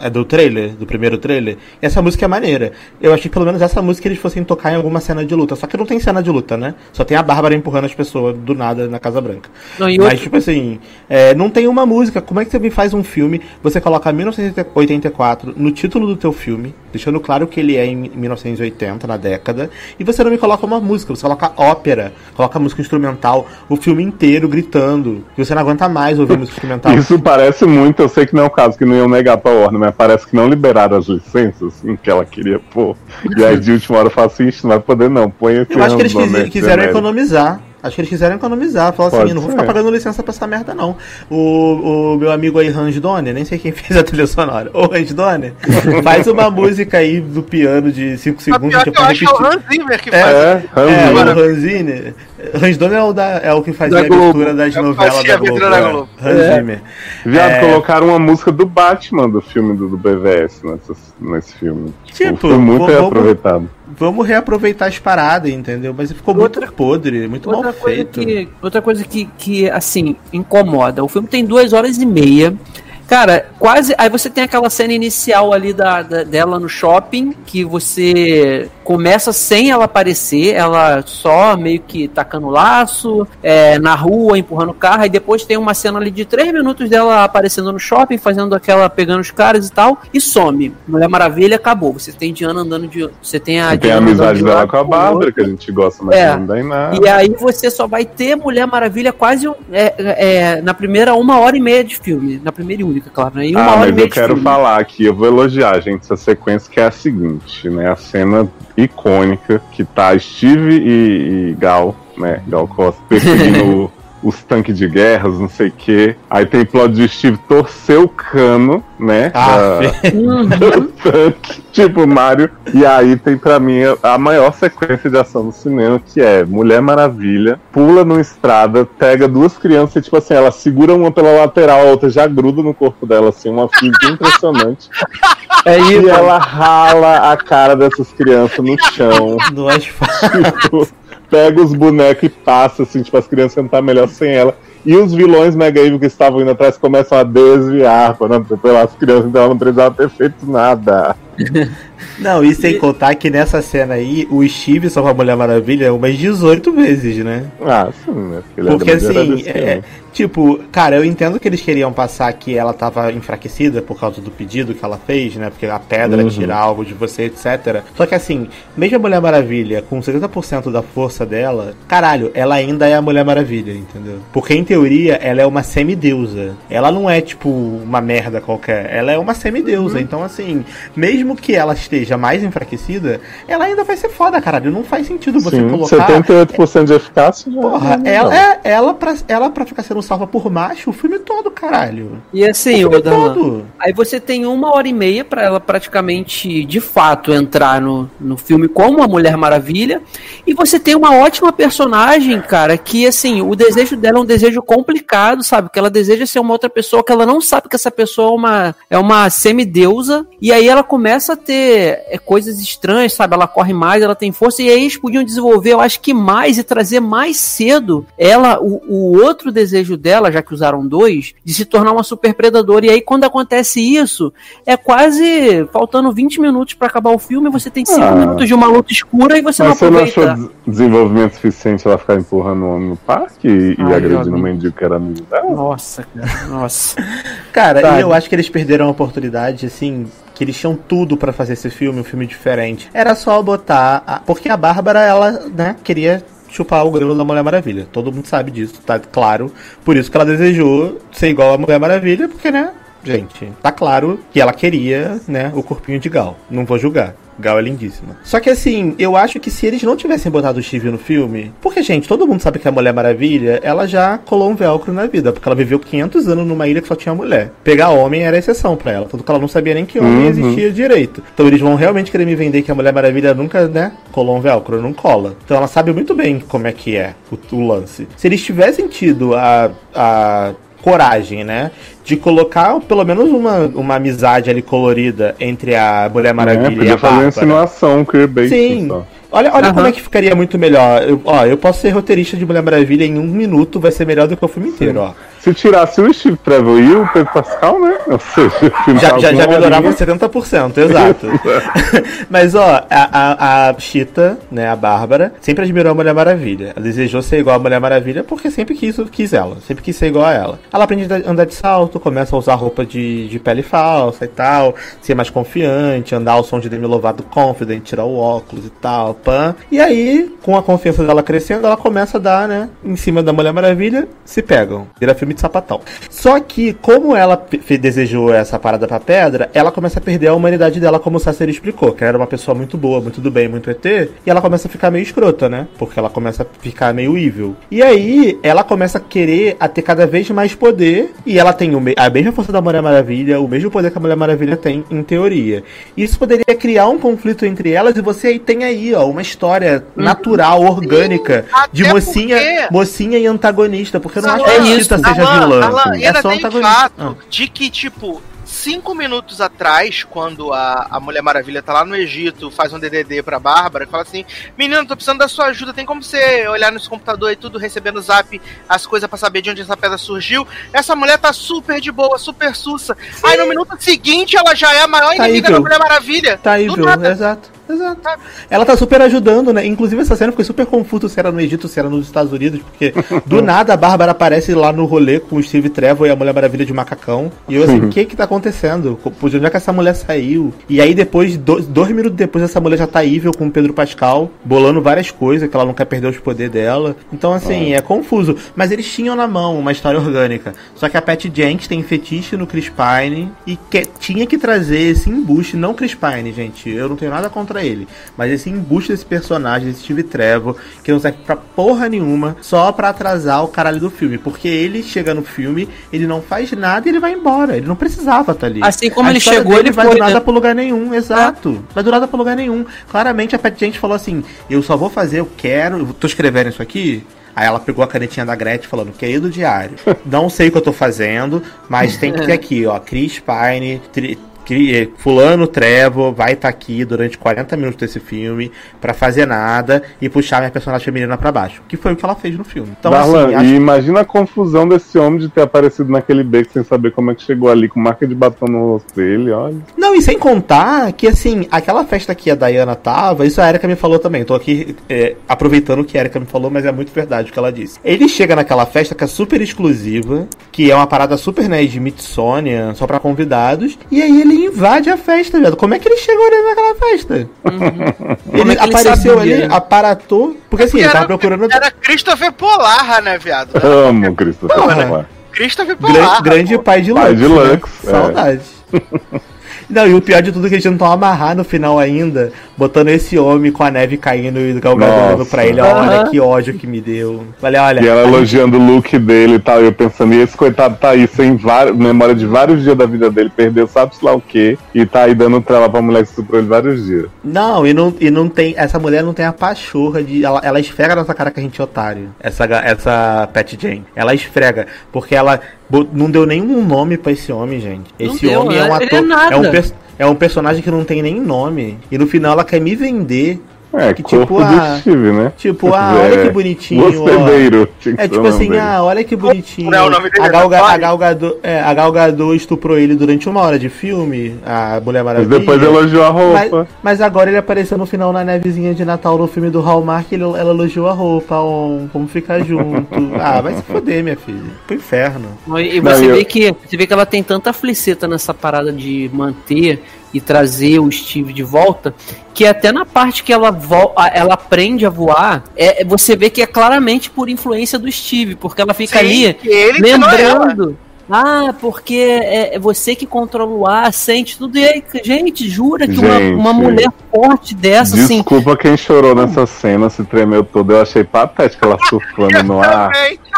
É do trailer, do primeiro trailer. Essa música é maneira. Eu achei que pelo menos essa música eles fossem tocar em alguma cena de luta. Só que não tem cena de luta, né? Só tem a Bárbara empurrando as pessoas do nada na Casa Branca. Não, Mas, outro... tipo assim, é, não tem uma música. Como é que você faz um filme, você coloca 1984 no título do teu filme deixando claro que ele é em 1980, na década, e você não me coloca uma música, você coloca ópera, coloca música instrumental, o filme inteiro gritando, e você não aguenta mais ouvir música instrumental. *laughs* Isso parece muito, eu sei que não é o caso, que não iam negar pra Warner, mas parece que não liberaram as licenças assim, que ela queria pôr. E aí de última hora fala assim, "Ixi, não vai poder não, põe esse Eu acho que eles Zimmer quiseram genérico." economizar. Acho que eles quiseram economizar. Falaram Pode assim, não vou ficar pagando licença pra essa merda, não. O, o meu amigo aí, Hans Donner, nem sei quem *laughs* fez a trilha sonora. Ô, Hans Donner, *laughs* faz uma música aí do piano de 5 A segundos pior que que eu vou acho que é o. Hans Zimmer que É, faz. É, Hans É, Zimmer. o Hans Zimmer. Hans Donner é o, da, é o que fazia Da a abertura das É novelas da a Globo. da é. Globo. Hans É. Zimmer. Viado, É. colocaram uma música do Batman do filme do, do BVS nessa, nesse filme. Tipo, foi muito vamos- reaproveitado. Vamos reaproveitar as paradas, entendeu? Mas ficou Outra- muito podre, muito mal feito. que, outra coisa que, que, assim, incomoda. O filme tem duas horas e meia. Cara, quase. Aí você tem aquela cena inicial ali da, da- dela no shopping, que você começa sem ela aparecer, ela só meio que tacando laço, é, na rua, empurrando o carro, e depois tem uma cena ali de três minutos dela aparecendo no shopping, fazendo aquela, pegando os caras e tal, e some. Mulher Maravilha acabou. Você tem Diana andando de. Você tem a E tem a amizade de dela com a Bárbara, que a gente gosta, mas É. não dá em nada. E aí você só vai ter Mulher Maravilha quase é, é, na primeira uma hora e meia de filme. Na primeira e única, claro. Né? E uma ah, hora mas eu quero filme. falar aqui, eu vou elogiar, gente, essa sequência que é a seguinte, né? A cena icônica que tá Steve e, e Gal, né? Gal Costa perseguindo *laughs* os tanques de guerras, não sei o quê. Aí tem plot de Steve torcer o cano, né? Ah, da- do *laughs* *laughs* tanque, tipo Mario. E aí tem pra mim a- maior sequência de ação do cinema, que é Mulher Maravilha, pula numa estrada, pega duas crianças e, tipo assim, ela segura uma pela lateral, a outra já gruda no corpo dela, assim, uma física *laughs* impressionante. É E isso. ela rala a cara dessas crianças no chão, No asfalto. tipo, pega os bonecos e passa, assim, tipo, as crianças tá melhor sem ela. E os vilões mega evil que estavam indo atrás começam a desviar para não atropelar as crianças, então ela não precisava ter feito nada. Não, e sem contar que nessa cena aí, o Steve salva a Mulher Maravilha umas 18 vezes, né? Ah, sim? Ele Porque assim, é, tipo, cara, eu entendo que eles queriam passar que ela tava enfraquecida por causa do pedido que ela fez, né? Porque a pedra Uhum. tira algo de você, etc. Só que assim, mesmo a Mulher Maravilha, com 70% da força dela, caralho, ela ainda é a Mulher Maravilha, entendeu? Porque em teoria ela é uma semideusa. Ela não é tipo uma merda qualquer, ela é uma semideusa. Então assim, mesmo que ela esteja mais enfraquecida, ela ainda vai ser foda, caralho. Não faz sentido você Sim, colocar 78% de eficácia já Porra, não, ela, não. é, ela, pra, ela pra ficar sendo salva por macho o filme todo, caralho. E assim, o o todo. aí você tem uma hora e meia pra ela praticamente, de fato, entrar no, no filme como a Mulher Maravilha. E você tem uma ótima personagem, cara, que assim, o desejo dela é um desejo complicado, sabe? Que ela deseja ser uma outra pessoa, que ela não sabe que essa pessoa é uma, é uma semideusa. E aí ela começa a ter é, coisas estranhas, sabe? Ela corre mais, ela tem força. E aí eles podiam desenvolver, eu acho que mais, e trazer mais cedo ela, o, o outro desejo dela, já que usaram dois, de se tornar uma super predadora. E aí quando acontece isso, é quase faltando 20 minutos pra acabar o filme, você tem 5 Ah. minutos de uma luta escura e você Mas você não não aproveita. achou des- desenvolvimento suficiente ela ficar empurrando o homem no parque e, e Ai, agredindo jovem. o mendigo que era amigo dela? Nossa, cara, nossa. *laughs* Cara, e eu acho que eles perderam a oportunidade, assim, que eles tinham tudo pra fazer esse filme, um filme diferente. Era só botar. a- Porque a Bárbara, ela, né, queria chupar o grilo da Mulher Maravilha. Todo mundo sabe disso, tá claro. Por isso que ela desejou ser igual a Mulher Maravilha, porque, né, gente, tá claro que ela queria, né, o corpinho de Gal. Não vou julgar. Gal é lindíssima. Só que assim, eu acho que se eles não tivessem botado o Steve no filme. Porque, gente, todo mundo sabe que a Mulher Maravilha, ela já colou um velcro na vida. Porque ela viveu 500 anos numa ilha que só tinha mulher. Pegar homem era exceção pra ela. Tanto que ela não sabia nem que homem Uhum. existia direito. Então eles vão realmente querer me vender que a Mulher Maravilha nunca, né, colou um velcro. Não cola. Então ela sabe muito bem como é que é o, o lance. Se eles tivessem tido a. a coragem, né? De colocar pelo menos uma, uma amizade ali colorida entre a Mulher É, Maravilha e a fazer uma Bárbara. insinuação, queerbait. Sim. só. Olha, olha Aham. como é que ficaria muito melhor. Eu, ó, eu posso ser roteirista de Mulher Maravilha em um minuto, vai ser melhor do que o filme inteiro, ó. Se tirasse o Steve Trevor e o Pedro Pascal, né? Ou seja, filme Já, já, já melhorava horinha. 70%, exato. *laughs* Mas, ó, a, a, a Cheetah, né, a Bárbara, sempre admirou a Mulher Maravilha. Ela desejou ser igual a Mulher Maravilha porque sempre quis, quis ela, sempre quis ser igual a ela. Ela aprende a andar de salto, começa a usar roupa de, de pele falsa e tal, ser mais confiante, andar ao som de Demi Lovato confident, tirar o óculos e tal, pã. E aí, com a confiança dela crescendo, ela começa a dar, né, em cima da Mulher Maravilha, se pegam. Vira filme de sapatão. Só que, como ela desejou essa parada pra pedra, ela começa a perder a humanidade dela, como o Sacer explicou, que ela era uma pessoa muito boa, muito do bem, muito ET, e ela começa a ficar meio escrota, né? Porque ela começa a ficar meio evil. E aí, ela começa a querer a ter cada vez mais poder, e ela tem a mesma força da Mulher Maravilha, o mesmo poder que a Mulher Maravilha tem, em teoria. Isso poderia criar um conflito entre elas, e você aí tem aí, ó, uma história natural, orgânica, de até mocinha, porque- mocinha e antagonista, porque eu não acho Alan, que a é seja vilã. Alan, assim. é tem antagonista. fato Ah. de que, tipo, cinco minutos atrás, quando a, a Mulher Maravilha tá lá no Egito, faz um DDD pra Bárbara, e fala assim: Menina, tô precisando da sua ajuda, tem como você olhar nesse computador e tudo, recebendo zap, as coisas pra saber de onde essa pedra surgiu? Essa mulher tá super de boa, super sussa. Aí no minuto seguinte ela já é a maior Tá inimiga evil. da Mulher Maravilha. Tá aí, viu? Exato. Exato. Ela tá super ajudando, né? Inclusive, essa cena ficou super confuso se era no Egito, se era nos Estados Unidos, porque *laughs* do nada a Bárbara aparece lá no rolê com o Steve Trevor e a Mulher Maravilha de macacão. E eu assim, o que que tá acontecendo? Pô, De onde é que essa mulher saiu? E aí depois, dois, dois minutos depois, essa mulher já tá evil com o Pedro Pascal, bolando várias coisas, que ela não quer perder os poderes dela. Então, assim, é confuso. Mas eles tinham na mão uma história orgânica. Só que a Pat Jenks tem fetiche no Chris Pine e que, tinha que trazer esse embuste, não Chris Pine, gente. Eu não tenho nada contra ele. Mas esse embuste desse personagem, desse Steve Trevor, que não serve pra porra nenhuma, só pra atrasar o caralho do filme. Porque ele chega no filme, ele não faz nada e ele vai embora. Ele não precisava estar ali. Assim como A ele chegou, ele vai foi, do nada né? pra lugar nenhum, exato. Vai do nada pra lugar nenhum. Claramente a Pat Gente falou assim: eu só vou fazer, eu quero, eu tô escrevendo isso aqui. Aí ela pegou a canetinha da Gretchen falando, querido diário, *laughs* não sei o que eu tô fazendo, mas tem que ter *laughs* aqui, ó, Chris Pine, cri- eh, fulano Trevor vai estar aqui durante 40 minutos desse filme pra fazer nada e puxar minha personagem feminina pra baixo. Que foi o que ela fez no filme. Então, Darlan, assim, acho e imagina a confusão desse homem de ter aparecido naquele beco sem saber como é que chegou ali, com marca de batom no rosto dele, olha. Não, e sem contar que, assim, aquela festa que a Diana tava, isso a Erika me falou também. Tô aqui é, aproveitando o que a Erika me falou, mas é muito verdade o que ela disse. Ele chega naquela festa que é super exclusiva, que é uma parada super, né, de Smithsonian, só pra convidados, e aí ele invade a festa, velho. Como é que ele chegou ali naquela festa? Como Ele é ele apareceu sabia, ali, né? aparatou, porque assim, ele Era- tava procurando... Era Christopher Polar, né, viado? Amo Christopher Porra. Nolan. Christopher Gran- Polar. grande pô. pai de Pai Lux. de né? Lux, é. Saudade. *laughs* Não, e o pior de tudo é que eles tentam amarrar no final ainda, botando esse homem com a neve caindo e o Galgador Nossa. olhando pra ele. Olha Aham. que ódio que me deu. Falei, olha. E ela a gente- elogiando o look dele e tal, e eu pensando, e esse coitado tá aí sem vários, memória de vários dias da vida dele, perdeu sabe-se lá o quê, e tá aí dando trela pra mulher que estuprou ele vários dias. Não, e não, e não tem. Essa mulher não tem a pachorra de. Ela, ela esfrega na nossa cara que a gente é otário. Essa, essa Pat Jane. Ela esfrega. Porque ela não deu nenhum nome pra esse homem, gente. Esse deu, homem é um Ele ator. é nada. um, é um personagem que não tem nem nome. E no final ela quer me vender. É, Que corpo tipo, do ah, Steve, né? Tipo, ah, olha que É, bonitinho. ó. Hospedeiro. que É tipo o assim, dele. ah, olha que bonitinho. Não, o nome dele a é Gal, Ga- a, Natália. Gal Gadot, é, a Gal Gadot estuprou ele durante uma hora de filme, a Mulher Mas Maravilha. depois elogiou a Mas, roupa. mas agora ele apareceu no final na nevezinha de Natal no filme do Hallmark ele, ela elogiou a roupa, on, vamos ficar junto. *laughs* ah, vai se foder, minha filha. Pro inferno. E Não, você eu- vê que você vê que ela tem tanta fliceta nessa parada de manter e trazer o Steve de volta, que até na parte que ela ela aprende a voar, é, você vê que é claramente por influência do Steve, porque ela fica Sim, ali ela. lembrando. Ah, porque é é você que controla o ar, sente tudo. E aí, gente, jura que uma, Gente. uma mulher forte dessa, assim, Desculpa quem chorou nessa cena, se tremeu todo. Eu achei patética ela surfando no ar.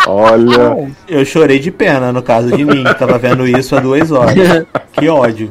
Olha. Eu chorei de pena no caso de mim, tava vendo isso há duas horas. *laughs* Que ódio.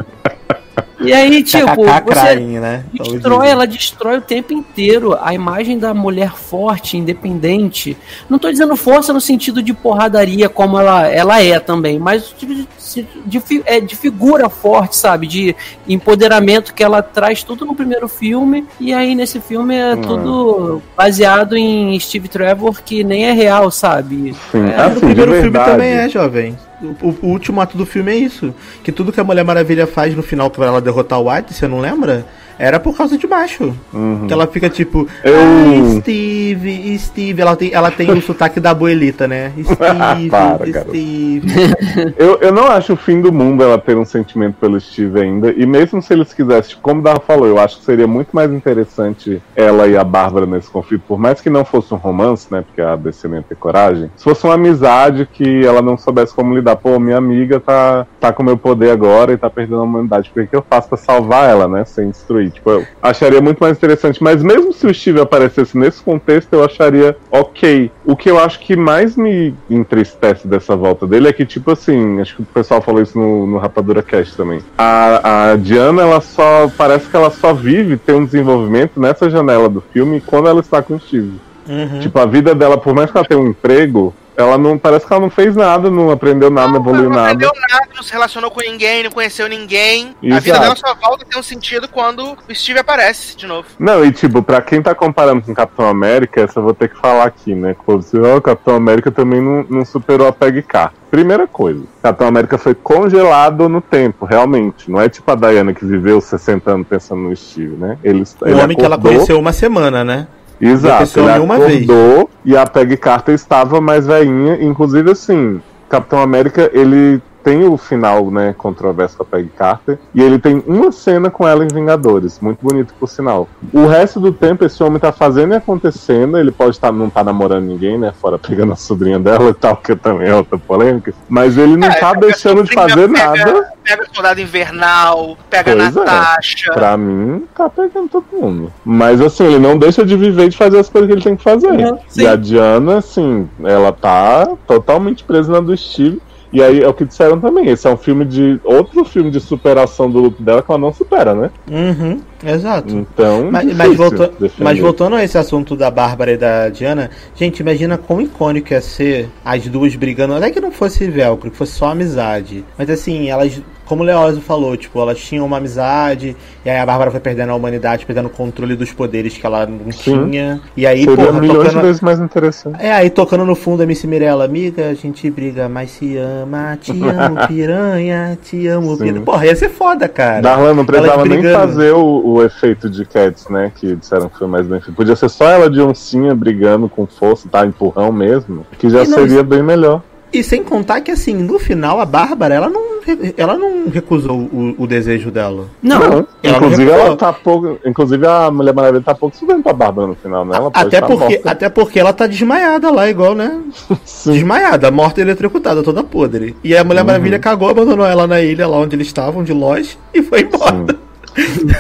E aí, tipo, você crying, né? Destrói, ela destrói o tempo inteiro a imagem da mulher forte, independente. Não tô dizendo força no sentido de porradaria, como ela, ela é também, mas de, de, de é, de figura forte, sabe? De empoderamento que ela traz tudo no primeiro filme, e aí nesse filme é Hum. tudo baseado em Steve Trevor, que nem é real, sabe? Sim, É, no assim, de primeiro filme também é, jovem. O, o- último ato do filme é isso. Que tudo que a Mulher Maravilha faz no final pra ela derrotar o White, você não lembra? Era por causa de macho. Uhum. Que ela fica tipo, Eu- ai, Steve, Steve. Ela tem, ela tem o sotaque da abuelita, né? *laughs* Steve, Para. Steve. *laughs* Eu, eu não acho o fim do mundo ela ter um sentimento pelo Steve ainda. E mesmo se eles quisessem, como Dava falou, eu acho que seria muito mais interessante ela e a Bárbara nesse conflito. Por mais que não fosse um romance, né? Porque a DC não ia ter coragem. Se fosse uma amizade que ela não soubesse como lidar. Pô, minha amiga tá, tá com meu poder agora e tá perdendo a humanidade. O que eu faço pra salvar ela, né? Sem Tipo, eu acharia muito mais interessante. Mas mesmo se o Steve aparecesse nesse contexto, eu acharia ok. O que eu acho que mais me entristece dessa volta dele é que, tipo assim, acho que o pessoal falou isso no, no Rapadura Cast também. A, a Diana, ela só. Parece que ela só vive, tem um desenvolvimento nessa janela do filme quando ela está com o Steve. Uhum. Tipo, a vida dela, por mais que ela tenha um emprego, ela não. Parece que ela não fez nada, não aprendeu nada, não evoluiu não nada. aprendeu nada, não se relacionou com ninguém, não conheceu ninguém. A Exato. vida dela só volta a ter um sentido quando o Steve aparece de novo. Não, e tipo, pra quem tá comparando com Capitão América, essa eu vou ter que falar aqui, né? Que você, ó, o Capitão América também não, não superou a Peg Carter. Primeira coisa, Capitão América foi congelado no tempo, realmente. Não é tipo a Diana que viveu 60 anos pensando no Steve, né? Ele, O ele homem que ela acordou- conheceu uma semana, né? Exato, ele uma vez. acordou e a Peg Carter estava mais velhinha. Inclusive, assim, Capitão América, ele tem o final, né, controverso com a Peg Carter. E ele tem uma cena com ela em Vingadores, muito bonito por sinal. O resto do tempo, esse homem tá fazendo e acontecendo. Ele pode estar não tá namorando ninguém, né, fora pegando a sobrinha dela e tal, que também é outra polêmica. Mas ele não É, tá pega deixando de fazer pega- nada. Pega Soldado Invernal, pega Pois é. Natasha. Pra mim, tá pegando todo mundo. Mas assim, ele não deixa de viver e de fazer as coisas que ele tem que fazer. Uhum, e a Diana, assim, ela tá totalmente presa na do Steve. E aí é o que disseram também. Esse é um filme de. outro filme de superação do luto dela que ela não supera, né? Uhum, exato. Então. Mas, mas, defender. mas voltando a esse assunto da Bárbara e da Diana, gente, imagina quão icônico ia ser as duas brigando. Até que não fosse velcro, que fosse só amizade. Mas assim, elas, como o Leózio falou, tipo, elas tinham uma amizade, e aí a Bárbara foi perdendo a humanidade, perdendo o controle dos poderes que ela não Sim. tinha. E aí, Seria porra, milhões de tocando. vezes mais interessante. É, aí tocando no fundo a MC Mirella, amiga, a gente briga, mas se ama, te *laughs* amo, piranha, te amo, Sim. piranha. Porra, ia ser foda, cara. Darlan não precisava nem fazer o, o efeito de Cats, né? Que disseram que foi mais bem feito. Podia ser só ela de oncinha brigando com força, tá? Empurrão mesmo. Que já não, seria bem melhor. E sem contar que, assim, no final, a Bárbara, ela não, ela não recusou o, o desejo dela. Não, ela não inclusive, recusou. ela tá pouco. Inclusive, a Mulher Maravilha tá pouco subindo pra Bárbara no final, né? Ela Até tá porque, morta. até porque ela tá desmaiada lá, igual, né? *laughs* Sim. Desmaiada, morta e eletrocutada, toda podre. E a Mulher Maravilha cagou, abandonou ela na ilha, lá onde eles estavam, de Lost, e foi embora. Sim.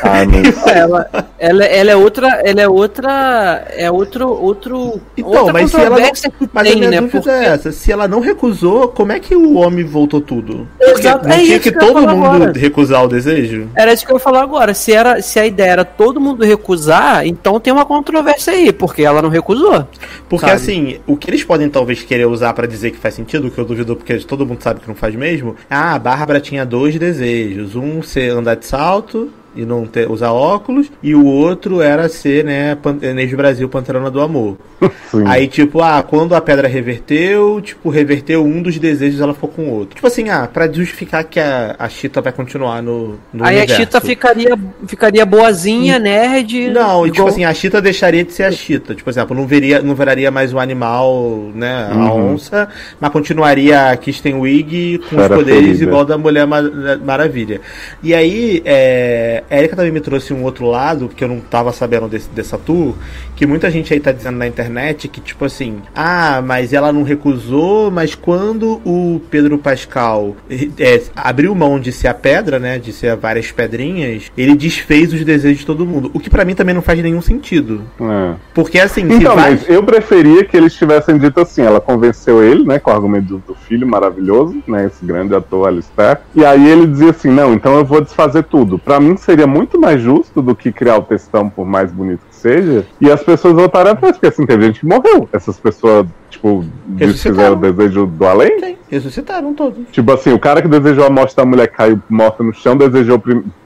Ah, *laughs* mas... ela, ela, ela é outra, ela é outra, é outro, outro, Então, mas se ela não, mas a tem, minha né? dúvida Porque- é essa, se ela não recusou, como é que o homem voltou tudo? Porque Exato, não é tinha isso que que todo mundo agora. recusar o desejo? Era isso que eu ia falar agora. Se, era, se a ideia era todo mundo recusar, então tem uma controvérsia aí, porque ela não recusou. Porque Sabe? assim, o que eles podem talvez querer usar pra dizer que faz sentido, que eu duvido porque todo mundo sabe que não faz mesmo, ah, a Bárbara tinha dois desejos, um ser andar de salto e não ter, usar óculos, e o outro era ser, né, Pan- Inês do Brasil, Panterana do Amor. *laughs* Sim. Aí, tipo, ah, quando a pedra reverteu, tipo, reverteu um dos desejos, ela ficou com o outro. Tipo assim, ah, pra justificar que a, a Chita vai continuar no, no Aí universo. a Chita ficaria, ficaria boazinha, nerd. Não, e, tipo igual- assim, a Chita deixaria de ser a Chita. Tipo, por exemplo, não, veria, não viraria mais o animal, né, a Uhum. onça, mas continuaria a Kristen Wiig com Fera os poderes ferida. igual da Mulher Ma- Maravilha. E aí, é, a Erika também me trouxe um outro lado, que eu não tava sabendo desse, dessa tour, que muita gente aí tá dizendo na internet que, tipo assim, ah, mas ela não recusou, mas quando o Pedro Pascal é, abriu mão de ser a pedra, né, de ser várias pedrinhas, ele desfez os desejos de todo mundo. O que pra mim também não faz nenhum sentido. É. Porque assim, Então, vai... mas eu preferia que eles tivessem dito assim, ela convenceu ele, né, com o argumento do, filho maravilhoso, né, esse grande ator Alistair, e aí ele dizia assim, não, então eu vou desfazer tudo. Pra mim seria muito mais justo do que criar o textão, por mais bonito que seja, e as pessoas voltarem atrás, porque assim, teve gente que morreu. Essas pessoas, tipo, desfizeram o desejo do além. Sim, ressuscitaram todos. Tipo assim, o cara que desejou a morte da mulher que caiu morta no chão, desejou,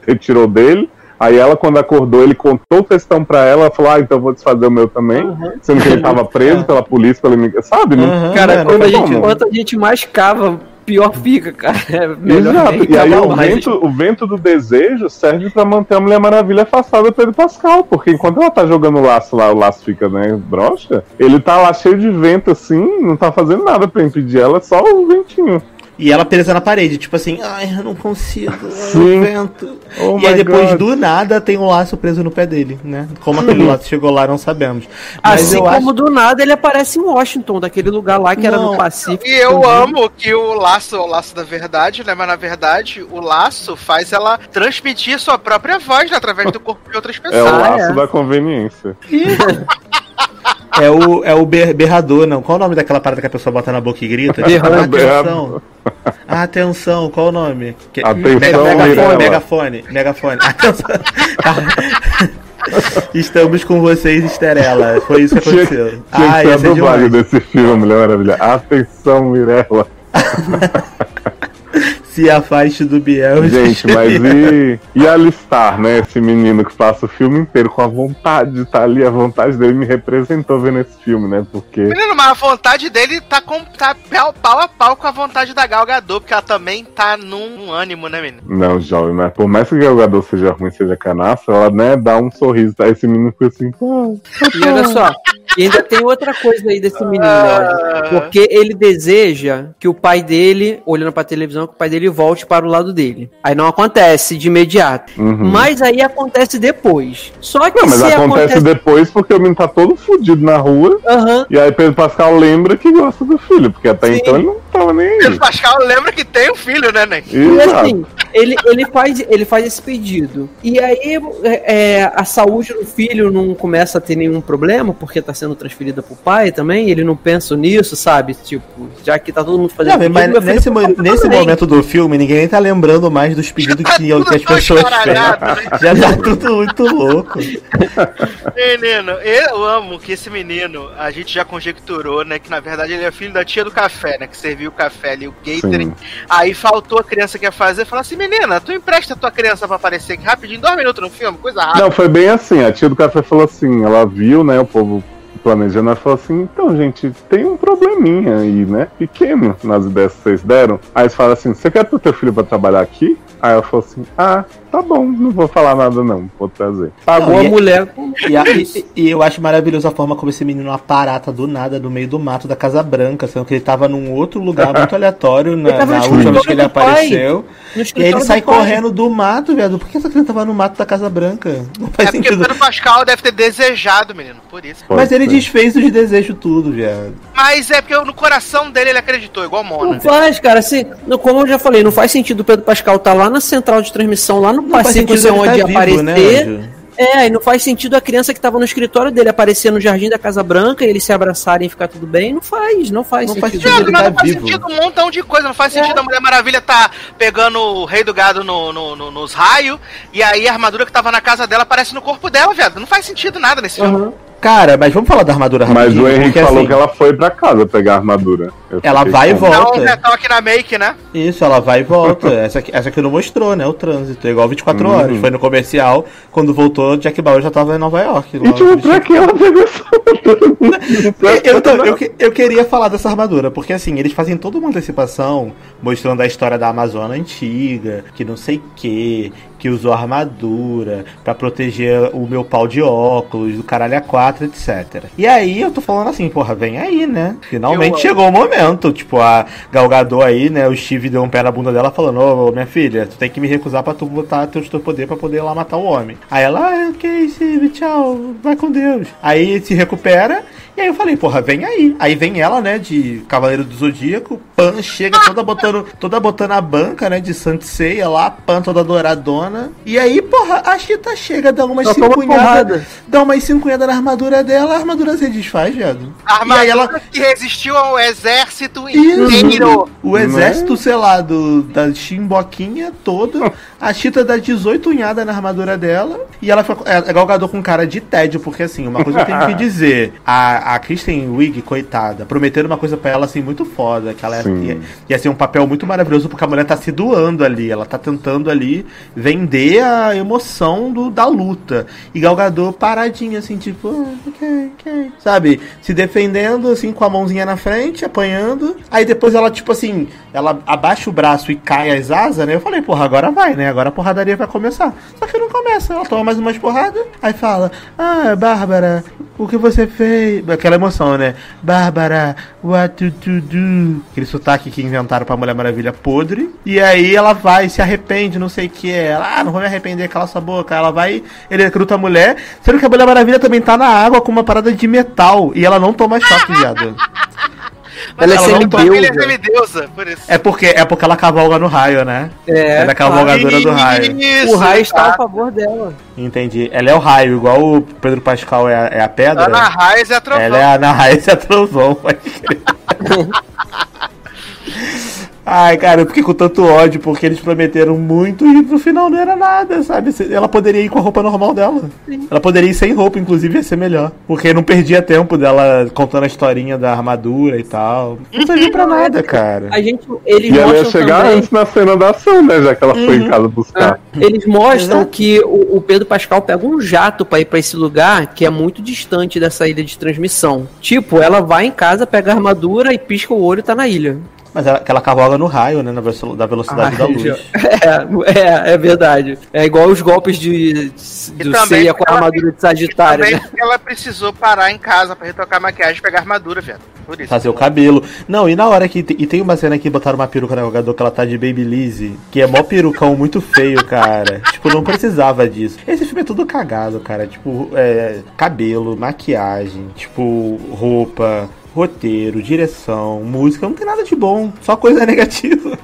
retirou dele. Aí ela, quando acordou, ele contou o textão pra ela, falou, ah, então vou desfazer o meu também. Sendo que ele tava *laughs* preso pela polícia, pela imigração. Sabe? Não- Aham, Cara, né, quando não a gente, quanto a gente mais cava, pior fica, cara. *laughs* É melhor Exato. E aí o mais. vento, o vento do desejo serve pra manter a Mulher Maravilha afastada do Pedro Pascal, porque enquanto ela tá jogando o laço lá, o laço fica, né, broxa, ele tá lá cheio de vento assim, não tá fazendo nada pra impedir ela, só o ventinho. E ela presa na parede, tipo assim, ai, eu não consigo, o vento. Oh e aí depois God. do nada tem um laço preso no pé dele, né? Como aquele laço chegou lá, não sabemos. Mas Assim eu como acho... do nada ele aparece em Washington, daquele lugar lá que era Não. no Pacífico. E eu Também. amo que o laço é o laço da verdade, né? Mas na verdade, o laço faz ela transmitir sua própria voz né, através do corpo de outras É o pessoas. Ah, laço é. da conveniência. É o, é o ber- berrador, não. Qual o nome daquela parada que a pessoa bota na boca e grita? *laughs* Berrando. Atenção. Atenção, qual o nome? Que- Atenção, megafone, megafone, megafone. Atenção. *laughs* Estamos com vocês, Esterela. Foi isso que aconteceu. tinha Ah, que ser a dublagem desse filme, Mulher Maravilha. Atenção, Mirella. *laughs* Se afaste do Biel. Gente, mas e, e alistar, né? Esse menino que passa o filme inteiro com a vontade de estar ali, a vontade dele me representou vendo esse filme, né? Porque. Menino, mas a vontade dele tá, com, tá pau, pau a pau com a vontade da Gal Gadot, porque ela também tá num, ânimo, né, menino? Não, jovem, mas por mais que o jogador seja ruim, seja canaça, ela, né, dá um sorriso, tá? Esse menino fica assim, pô. E olha só, *laughs* e ainda tem outra coisa aí desse menino, Ah. olha. Porque ele deseja que o pai dele, olhando pra televisão, que o pai dele volte para o lado dele. Aí não acontece de imediato. Uhum. Mas aí acontece depois. Só que Não, mas se acontece depois porque o menino tá todo fudido na rua. Aham. E aí Pedro Pascal lembra que gosta do filho, porque até Sim. então ele não tava nem Pedro. Pascal lembra que tem um filho, né, Nen? E assim, ele, ele, faz, ele faz esse pedido. E aí é, é, a saúde do filho não começa a ter nenhum problema, porque tá sendo transferida pro pai também. Ele não pensa nisso, sabe? Tipo, já que tá todo mundo fazendo Não, pedido, mas nesse, mo- nesse momento do filme, ninguém nem tá lembrando mais dos pedidos que, Tudo que as pessoas escaralhado, né? *laughs* Já tá tudo muito louco. Menino, eu amo que esse menino, a gente já conjecturou, né, que na verdade ele é filho da tia do café, né, que serviu o café ali, o catering. Sim. Aí faltou a criança que ia fazer, falou assim, menina, tu empresta a tua criança pra aparecer aqui rapidinho, dois minutos no filme, coisa rápida. Não, foi bem assim. A tia do café falou assim, ela viu, né, o povo planejando, ela falou assim, então, gente, tem um probleminha aí, né? Pequeno nas ideias que vocês deram. Aí eles falaram assim, você quer pro teu filho pra trabalhar aqui? Aí ela falou assim, ah, tá bom, não vou falar nada não, vou trazer. Pagou Não, a e- mulher com E, a- e- e eu acho maravilhosa a forma como esse menino aparata do nada no meio do mato da Casa Branca, sendo que ele tava num outro lugar *laughs* muito aleatório na, na última vez que ele do apareceu. E aí ele sai do pai. correndo do mato, viado. Por que essa criança tava no mato da Casa Branca? Não faz É porque sentido. Pedro Pascal deve ter desejado, menino, por isso. Pode Mas ele. Desfez os desejos tudo, viado. Mas é porque no coração dele ele acreditou, igual Mona. Não faz, cara. Assim, não- como eu já falei, não faz sentido o Pedro Pascal tá lá na central de transmissão, lá no Não sentido não sei ele onde tá vivo, aparecer. né, é, e não faz sentido a criança que tava no escritório dele aparecer no jardim da Casa Branca e eles se abraçarem e ficar tudo bem. Não faz, não faz Não faz sentido. sentido. Não, nada tá faz vivo. sentido, um montão de coisa. Não faz sentido a Mulher Maravilha tá pegando o rei do gado no, no- no- nos raios, e aí a armadura que tava na casa dela aparece no corpo dela, viado. Não faz sentido nada nesse filme. Aham. Cara, mas vamos falar da armadura Mas rapidinho, o Henrique porque, falou assim, que ela foi pra casa pegar a armadura. Eu Ela vai e volta. Não, já tava aqui na make, né? Isso, ela vai e volta. *laughs* essa, aqui, essa aqui não mostrou, né? O trânsito. É igual 24 Uhum. horas. Foi no comercial. Quando voltou, Jack Bauer já tava em Nova York. E tipo, pra que ela pegou essa armadura? *laughs* eu, eu, eu queria falar dessa armadura, porque assim, eles fazem toda uma antecipação mostrando a história da Amazônia antiga, que não sei que, que usou armadura pra proteger o meu pau de óculos, do caralho a 4, etc. E aí eu tô falando assim, porra, vem aí, né? Finalmente Eu- chegou o momento. Tipo, a Galgador aí, né? O Steve deu um pé na bunda dela falando, ô minha filha, tu tem que me recusar pra tu botar teu teu poder pra poder ir lá matar o homem. Aí ela, ah, ok, Steve, tchau, vai com Deus. Aí se recupera. E aí eu falei, porra, vem aí. Aí vem ela, né, de Cavaleiro do Zodíaco, Pan chega toda botando, toda botando a banca, né, de Sanseia lá, Pan toda douradona. E aí, porra, a Chita chega, dá umas porrada. dá umas cinquinhadas na armadura dela, a armadura se desfaz, viado. A E armadura aí ela, que resistiu ao exército isso, inteiro. o exército, sei lá, do, da chimboquinha toda. *laughs* A Chita dá 18 unhadas na armadura dela. E ela fica. É, é galgador com cara de tédio, porque assim, uma coisa eu tenho que *laughs* dizer. A, a Kristen Wiig, coitada, prometeram uma coisa pra ela assim muito foda. Que ela ia, Sim. ia, ia ser um papel muito maravilhoso, porque a mulher tá se doando ali. Ela tá tentando ali vender a emoção do, da luta. E Galgador paradinha, assim, tipo, ah, ok, ok. Sabe? Se defendendo, assim, com a mãozinha na frente, apanhando. Aí depois ela, tipo assim, ela abaixa o braço e cai as asas, né? Eu falei, porra, agora vai, né? Agora a porradaria vai começar. Só que não começa. Ela toma mais umas porradas. Aí fala, ah, Bárbara, o que você fez? Aquela emoção, né? Bárbara, what to, to do? Aquele sotaque que inventaram pra Mulher Maravilha podre. E aí ela vai, se arrepende, não sei o que. Ela, ah, não vou me arrepender, cala sua boca. Ela vai, ele recruta a mulher. Sendo que a Mulher Maravilha também tá na água com uma parada de metal. E ela não toma choque, viado. Ela é ela toma- Ele é semideusa. semideusa, por isso. É porque, é porque ela cavalga no raio, né? É, ela é a cavalgadora do raio. Isso, O raio está a tá. favor dela. Entendi. Ela é o raio, igual o Pedro Pascal é a, é a pedra. Ana Raiz é a trovão. Ela é a Ana Raiz e a Trovão, pode crer. *laughs* Ai, cara, eu fiquei com tanto ódio porque eles prometeram muito e no final não era nada, sabe? Ela poderia ir com a roupa normal dela. Ela poderia ir sem roupa, inclusive ia ser melhor. Porque não perdia tempo dela contando a historinha da armadura e tal. Não serviu pra nada, cara. A gente, eles E ela ia mostram chegar também, antes na cena da ação, né? Já que ela foi em casa buscar. eles mostram Exato. que o, o Pedro Pascal pega um jato pra ir pra esse lugar que é muito distante dessa ilha de transmissão. Tipo, ela vai em casa, pega a armadura e pisca o olho e tá na ilha. Mas ela, que ela cavalga no raio, né? Na velo- da velocidade da *laughs* Ai, luz. É, é, é verdade. É igual os golpes de, E do ceia com a ela- armadura de Sagitário, Também né? porque *laughs* ela precisou parar em casa pra retocar a maquiagem e pegar a armadura, viado. Por isso. Fazer o cabelo. Não, e na hora que. E tem uma cena que botaram uma peruca no jogador que ela tá de Babyliss, que é mó perucão muito feio, cara. *laughs* tipo, não precisava disso. Esse filme é tudo cagado, cara. Tipo, é, cabelo, maquiagem, tipo, roupa, roteiro, direção, música. Não tem nada de bom. Só coisa *laughs* negativa.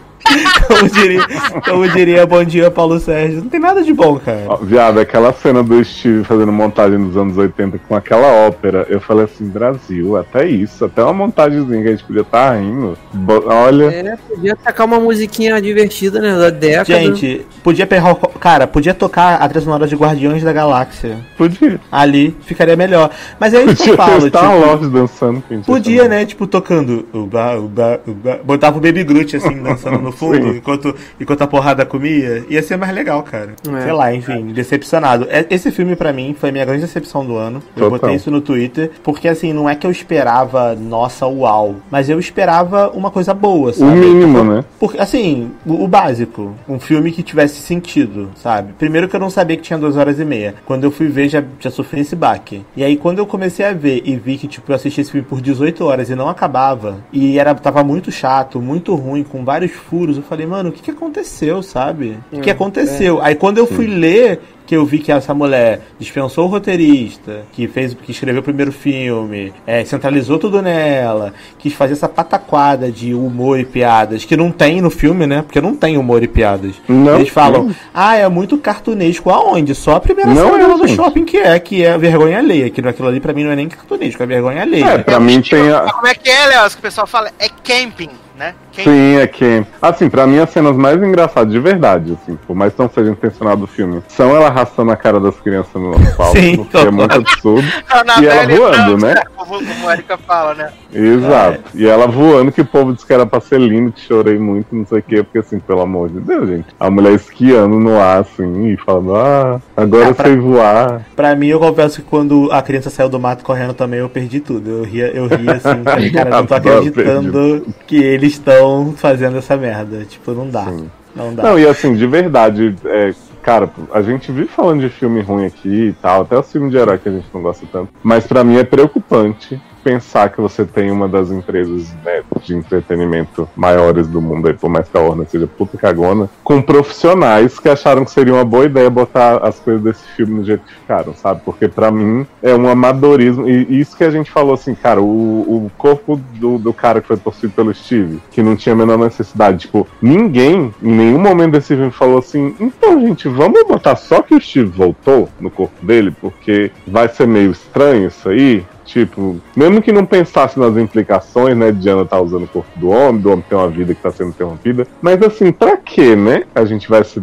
Como, diria, como diria Bom Dia Paulo Sérgio. Não tem nada de bom, cara. Ó, Viado, aquela cena do Steve fazendo montagem nos anos 80 com aquela ópera, eu falei assim, Brasil, até isso, até uma montagemzinha que a gente podia estar rindo. Bo- Olha, É, podia tacar uma musiquinha divertida, né? Da década. Gente, podia pegar. o- Cara, podia tocar a trilha sonora de Guardiões da Galáxia. podia. Ali ficaria melhor. Mas é isso que eu falo, Star tipo, Wars dançando. Podia, ia né? Tipo, tocando. Uba, uba, uba. Botava o Baby Groot assim, dançando no fundo, Sim. enquanto, enquanto a porrada comia. Ia ser mais legal, cara. É. Sei lá, enfim, decepcionado. É- Esse filme, pra mim, foi a minha grande decepção do ano. Eu Total. botei isso no Twitter, porque assim, não é que eu esperava, nossa, uau. Mas eu esperava uma coisa boa, O sabe? mínimo, né? Porque, assim, o, o básico. Um filme que tivesse sentido, sabe? Primeiro que eu não sabia que tinha duas horas e meia. Quando eu fui ver, já, já sofri esse baque. E aí, quando eu comecei a ver e vi que, tipo, eu assisti esse filme por 18 horas e não acabava, e era, tava muito chato, muito ruim, com vários furos, eu falei, mano, o que que aconteceu, sabe? O que que aconteceu? Aí, quando eu fui ler que eu vi que essa mulher dispensou o roteirista, que fez, que escreveu o primeiro filme, é, centralizou tudo nela, quis fazer essa pataquada de humor e piadas que não tem no filme, né? Porque não tem humor e piadas. Não Eles falam, tem. ah, é muito cartunesco. Aonde? Só a primeira Não cena é, do shopping que é, que é vergonha alheia. Que aquilo ali pra mim não é nem cartunesco, é vergonha alheia. É, pra mim tem Mas a. Como é que é, Léo? Que o pessoal fala? É camping. Né? Quem... Sim, é Ken. Assim, pra mim, as cenas mais engraçadas, de verdade, assim, por mais que não seja intencionado do filme, são ela arrastando a cara das crianças no asfalto, Sim, que é muito absurdo. *laughs* E ela voando, França, né? Como, como a Erika fala, né? Exato. E ela voando, que o povo disse que era pra ser lindo, que chorei muito, não sei o quê, porque assim, pelo amor de Deus, gente. A mulher esquiando no ar, assim, e falando, ah, agora Ah, eu pra- sei voar. Pra mim, eu confesso que quando a criança saiu do mato correndo também, eu perdi tudo. Eu ria, eu ria assim, *laughs* cara, eu não tô acreditando que eles estão fazendo essa merda. Tipo, não dá. Sim. Não dá. Não, e assim, de verdade, é, cara, a gente vive falando de filme ruim aqui e tal, até os filmes de herói que a gente não gosta tanto. Mas pra mim é preocupante pensar que você tem uma das empresas né, de entretenimento maiores do mundo, aí, por mais que a Warner seja puta cagona, com profissionais que acharam que seria uma boa ideia botar as coisas desse filme no jeito que ficaram, sabe? Porque pra mim é um amadorismo. E isso que a gente falou assim, cara, o, o corpo do, do cara que foi possuído pelo Steve, que não tinha a menor necessidade, tipo, ninguém em nenhum momento desse filme falou assim, então, gente, vamos botar só que o Steve voltou no corpo dele, porque vai ser meio estranho isso aí. Tipo, mesmo que não pensasse nas implicações, né, de Ana tá usando o corpo do homem, do homem ter uma vida que tá sendo interrompida. Mas assim, pra que, né? A gente vai se,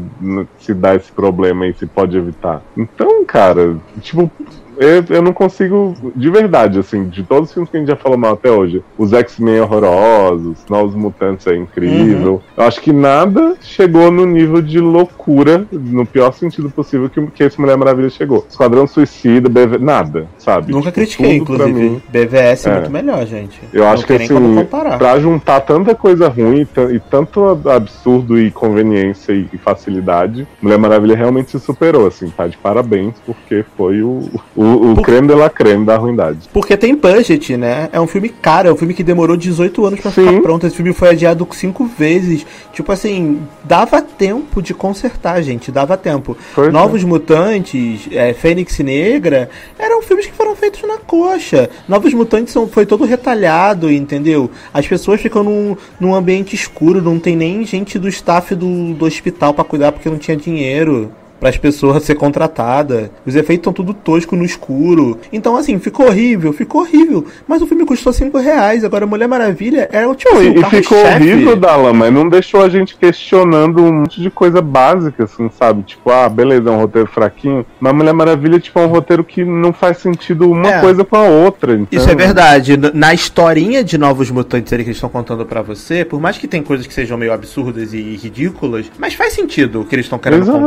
se dar esse problema aí, se pode evitar. Então, cara, tipo, eu, eu não consigo, de verdade, assim, de todos os filmes que a gente já falou mal até hoje, os X-Men horrorosos, Novos Mutantes é incrível. Eu acho que nada chegou no nível de loucura, no pior sentido possível, que, que esse Mulher Maravilha chegou. Esquadrão Suicida, BV, nada, sabe? Nunca Tipo, critiquei, inclusive. mim. BVS é, É. muito melhor, gente. Eu acho não que nem como assim, pra juntar tanta coisa ruim e e tanto ab- absurdo e conveniência e e facilidade, Mulher Maravilha realmente se superou, assim, tá de parabéns, porque foi o, o, o Por- creme de la creme da ruindade. Porque tem budget, né? É um filme caro, é um filme que demorou 18 anos pra Sim. ficar pronto. Esse filme foi adiado cinco vezes. Tipo assim, dava tempo de consertar, gente, dava tempo. Pois é. Novos Mutantes, é, Fênix Negra, eram filmes que foram feitos na coxa. Novos Mutantes são, foi todo retalhado, entendeu? As pessoas ficam num, num ambiente escuro, não tem nem gente do staff do, do hospital pra cuidar porque não tinha dinheiro para as pessoas ser contratada. Os efeitos estão tudo tosco no escuro. Então, assim, ficou horrível, ficou horrível. Mas o filme custou 5 reais. Agora, Mulher Maravilha era o tipo e ficou carro-chefe. horrível, Dala, mas não deixou a gente questionando um monte de coisa básica, assim, sabe? Tipo, ah, beleza, é um roteiro fraquinho, mas Mulher Maravilha, tipo, é um roteiro que não faz sentido uma É. coisa com a outra. Então... Isso é verdade. Na historinha de Novos Mutantes ali que eles estão contando pra você, por mais que tem coisas que sejam meio absurdas e ridículas, mas faz sentido o que eles estão querendo Exato.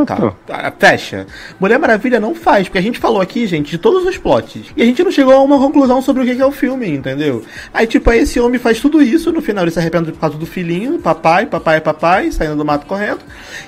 contar. Ah, Fecha. Mulher Maravilha não faz, porque a gente falou aqui, gente, de todos os plots. E a gente não chegou a uma conclusão sobre o que é o filme, entendeu? Aí, tipo, aí esse homem faz tudo isso, no final ele se arrepende por causa do filhinho, papai, papai, papai, saindo do mato correndo.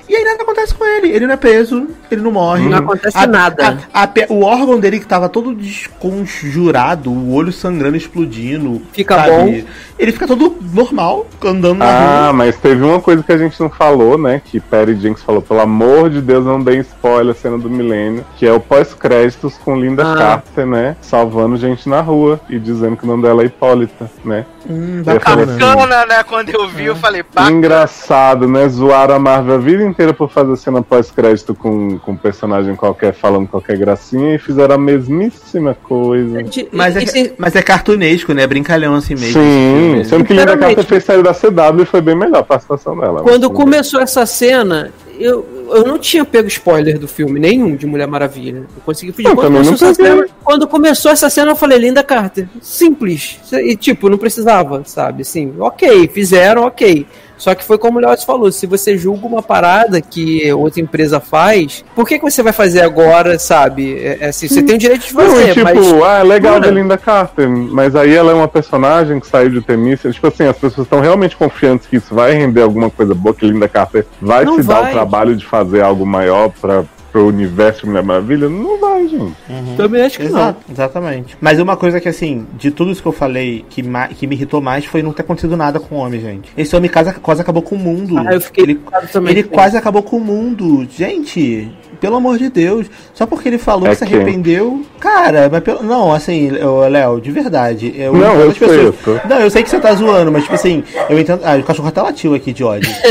E aí nada acontece com ele. Ele não é preso, ele não morre. Não acontece A- nada. a- a o órgão dele que tava todo desconjurado, o olho sangrando, explodindo. Fica sabe? bom. Ele fica todo normal, andando na Ah, rua. mas teve uma coisa que a gente não falou, né? Que Perry Jenks falou, pelo amor de Deus, não dê spoiler, cena do milênio, que é o pós-créditos com Linda Ah. Carter, né? Salvando gente na rua e dizendo que o nome dela é Hipólita, né? Hum, bacana. assim, Bacana, né? Quando eu vi, eu falei, pá, Engraçado, né? Zoaram a Marvel a vida inteira por fazer cena pós-crédito com, com um personagem qualquer falando qualquer gracinha e fizeram a mesmíssima coisa. De- Mas é, mas é cartunesco, né? Brincalhão assim mesmo. Sim, filme. sendo que Linda. Carter fez série da CW e foi bem melhor a participação dela. Quando Mas, começou essa cena, eu, eu não tinha pego spoiler do filme, nenhum de Mulher Maravilha. Eu consegui fugir. Quando começou, essa cena, quando começou essa cena, eu falei, Linda Carter. Simples. E tipo, não precisava, sabe? Assim, ok, fizeram, ok. Só que foi como o Léo falou, se você julga uma parada que outra empresa faz, por que, que você vai fazer agora, sabe? É, é assim, você tem o direito de Não, fazer, e tipo, mas... ah, é legal de Linda Carter, mas aí ela é uma personagem que saiu de Temícia. Tipo assim, as pessoas estão realmente confiantes que isso vai render alguma coisa boa, que Linda Carter vai Não se dar vai. o trabalho de fazer algo maior para pro universo Mulher Maravilha? Não vai, gente. Também acho que não. Exato, exatamente. Mas uma coisa que, assim, de tudo isso que eu falei, que, que me irritou mais foi não ter acontecido nada com o homem, gente. Esse homem quase, quase acabou com o mundo. Ah, eu fiquei ele, também. ele quase acabou com o mundo. Gente, pelo amor de Deus. Só porque ele falou É que se arrependeu. Cara, mas pelo, não, assim, Léo, de verdade. Eu Não, eu sei, pessoas- eu Não, eu sei que você tá zoando, mas tipo assim, eu entendo. Ah, o cachorro até latiu aqui de ódio. *laughs*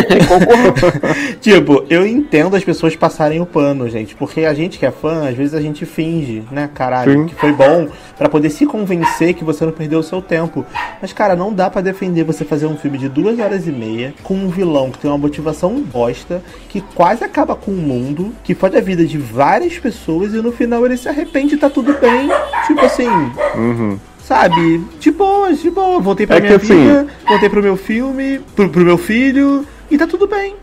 *laughs* tipo, eu entendo as pessoas passarem o pano, gente, porque a gente que é fã, às vezes a gente finge, né, caralho, Sim. que foi bom pra poder se convencer que você não perdeu o seu tempo. Mas, cara, não dá pra defender você fazer um filme de duas horas e meia com um vilão que tem uma motivação bosta, que quase acaba com o mundo, que fode a vida de várias pessoas e no final ele se arrepende e tá tudo bem. Tipo assim, Uhum. sabe? De boa, de boa. Voltei pra É minha que, assim- vida, voltei pro meu filme, pro, pro meu filho, e tá tudo bem.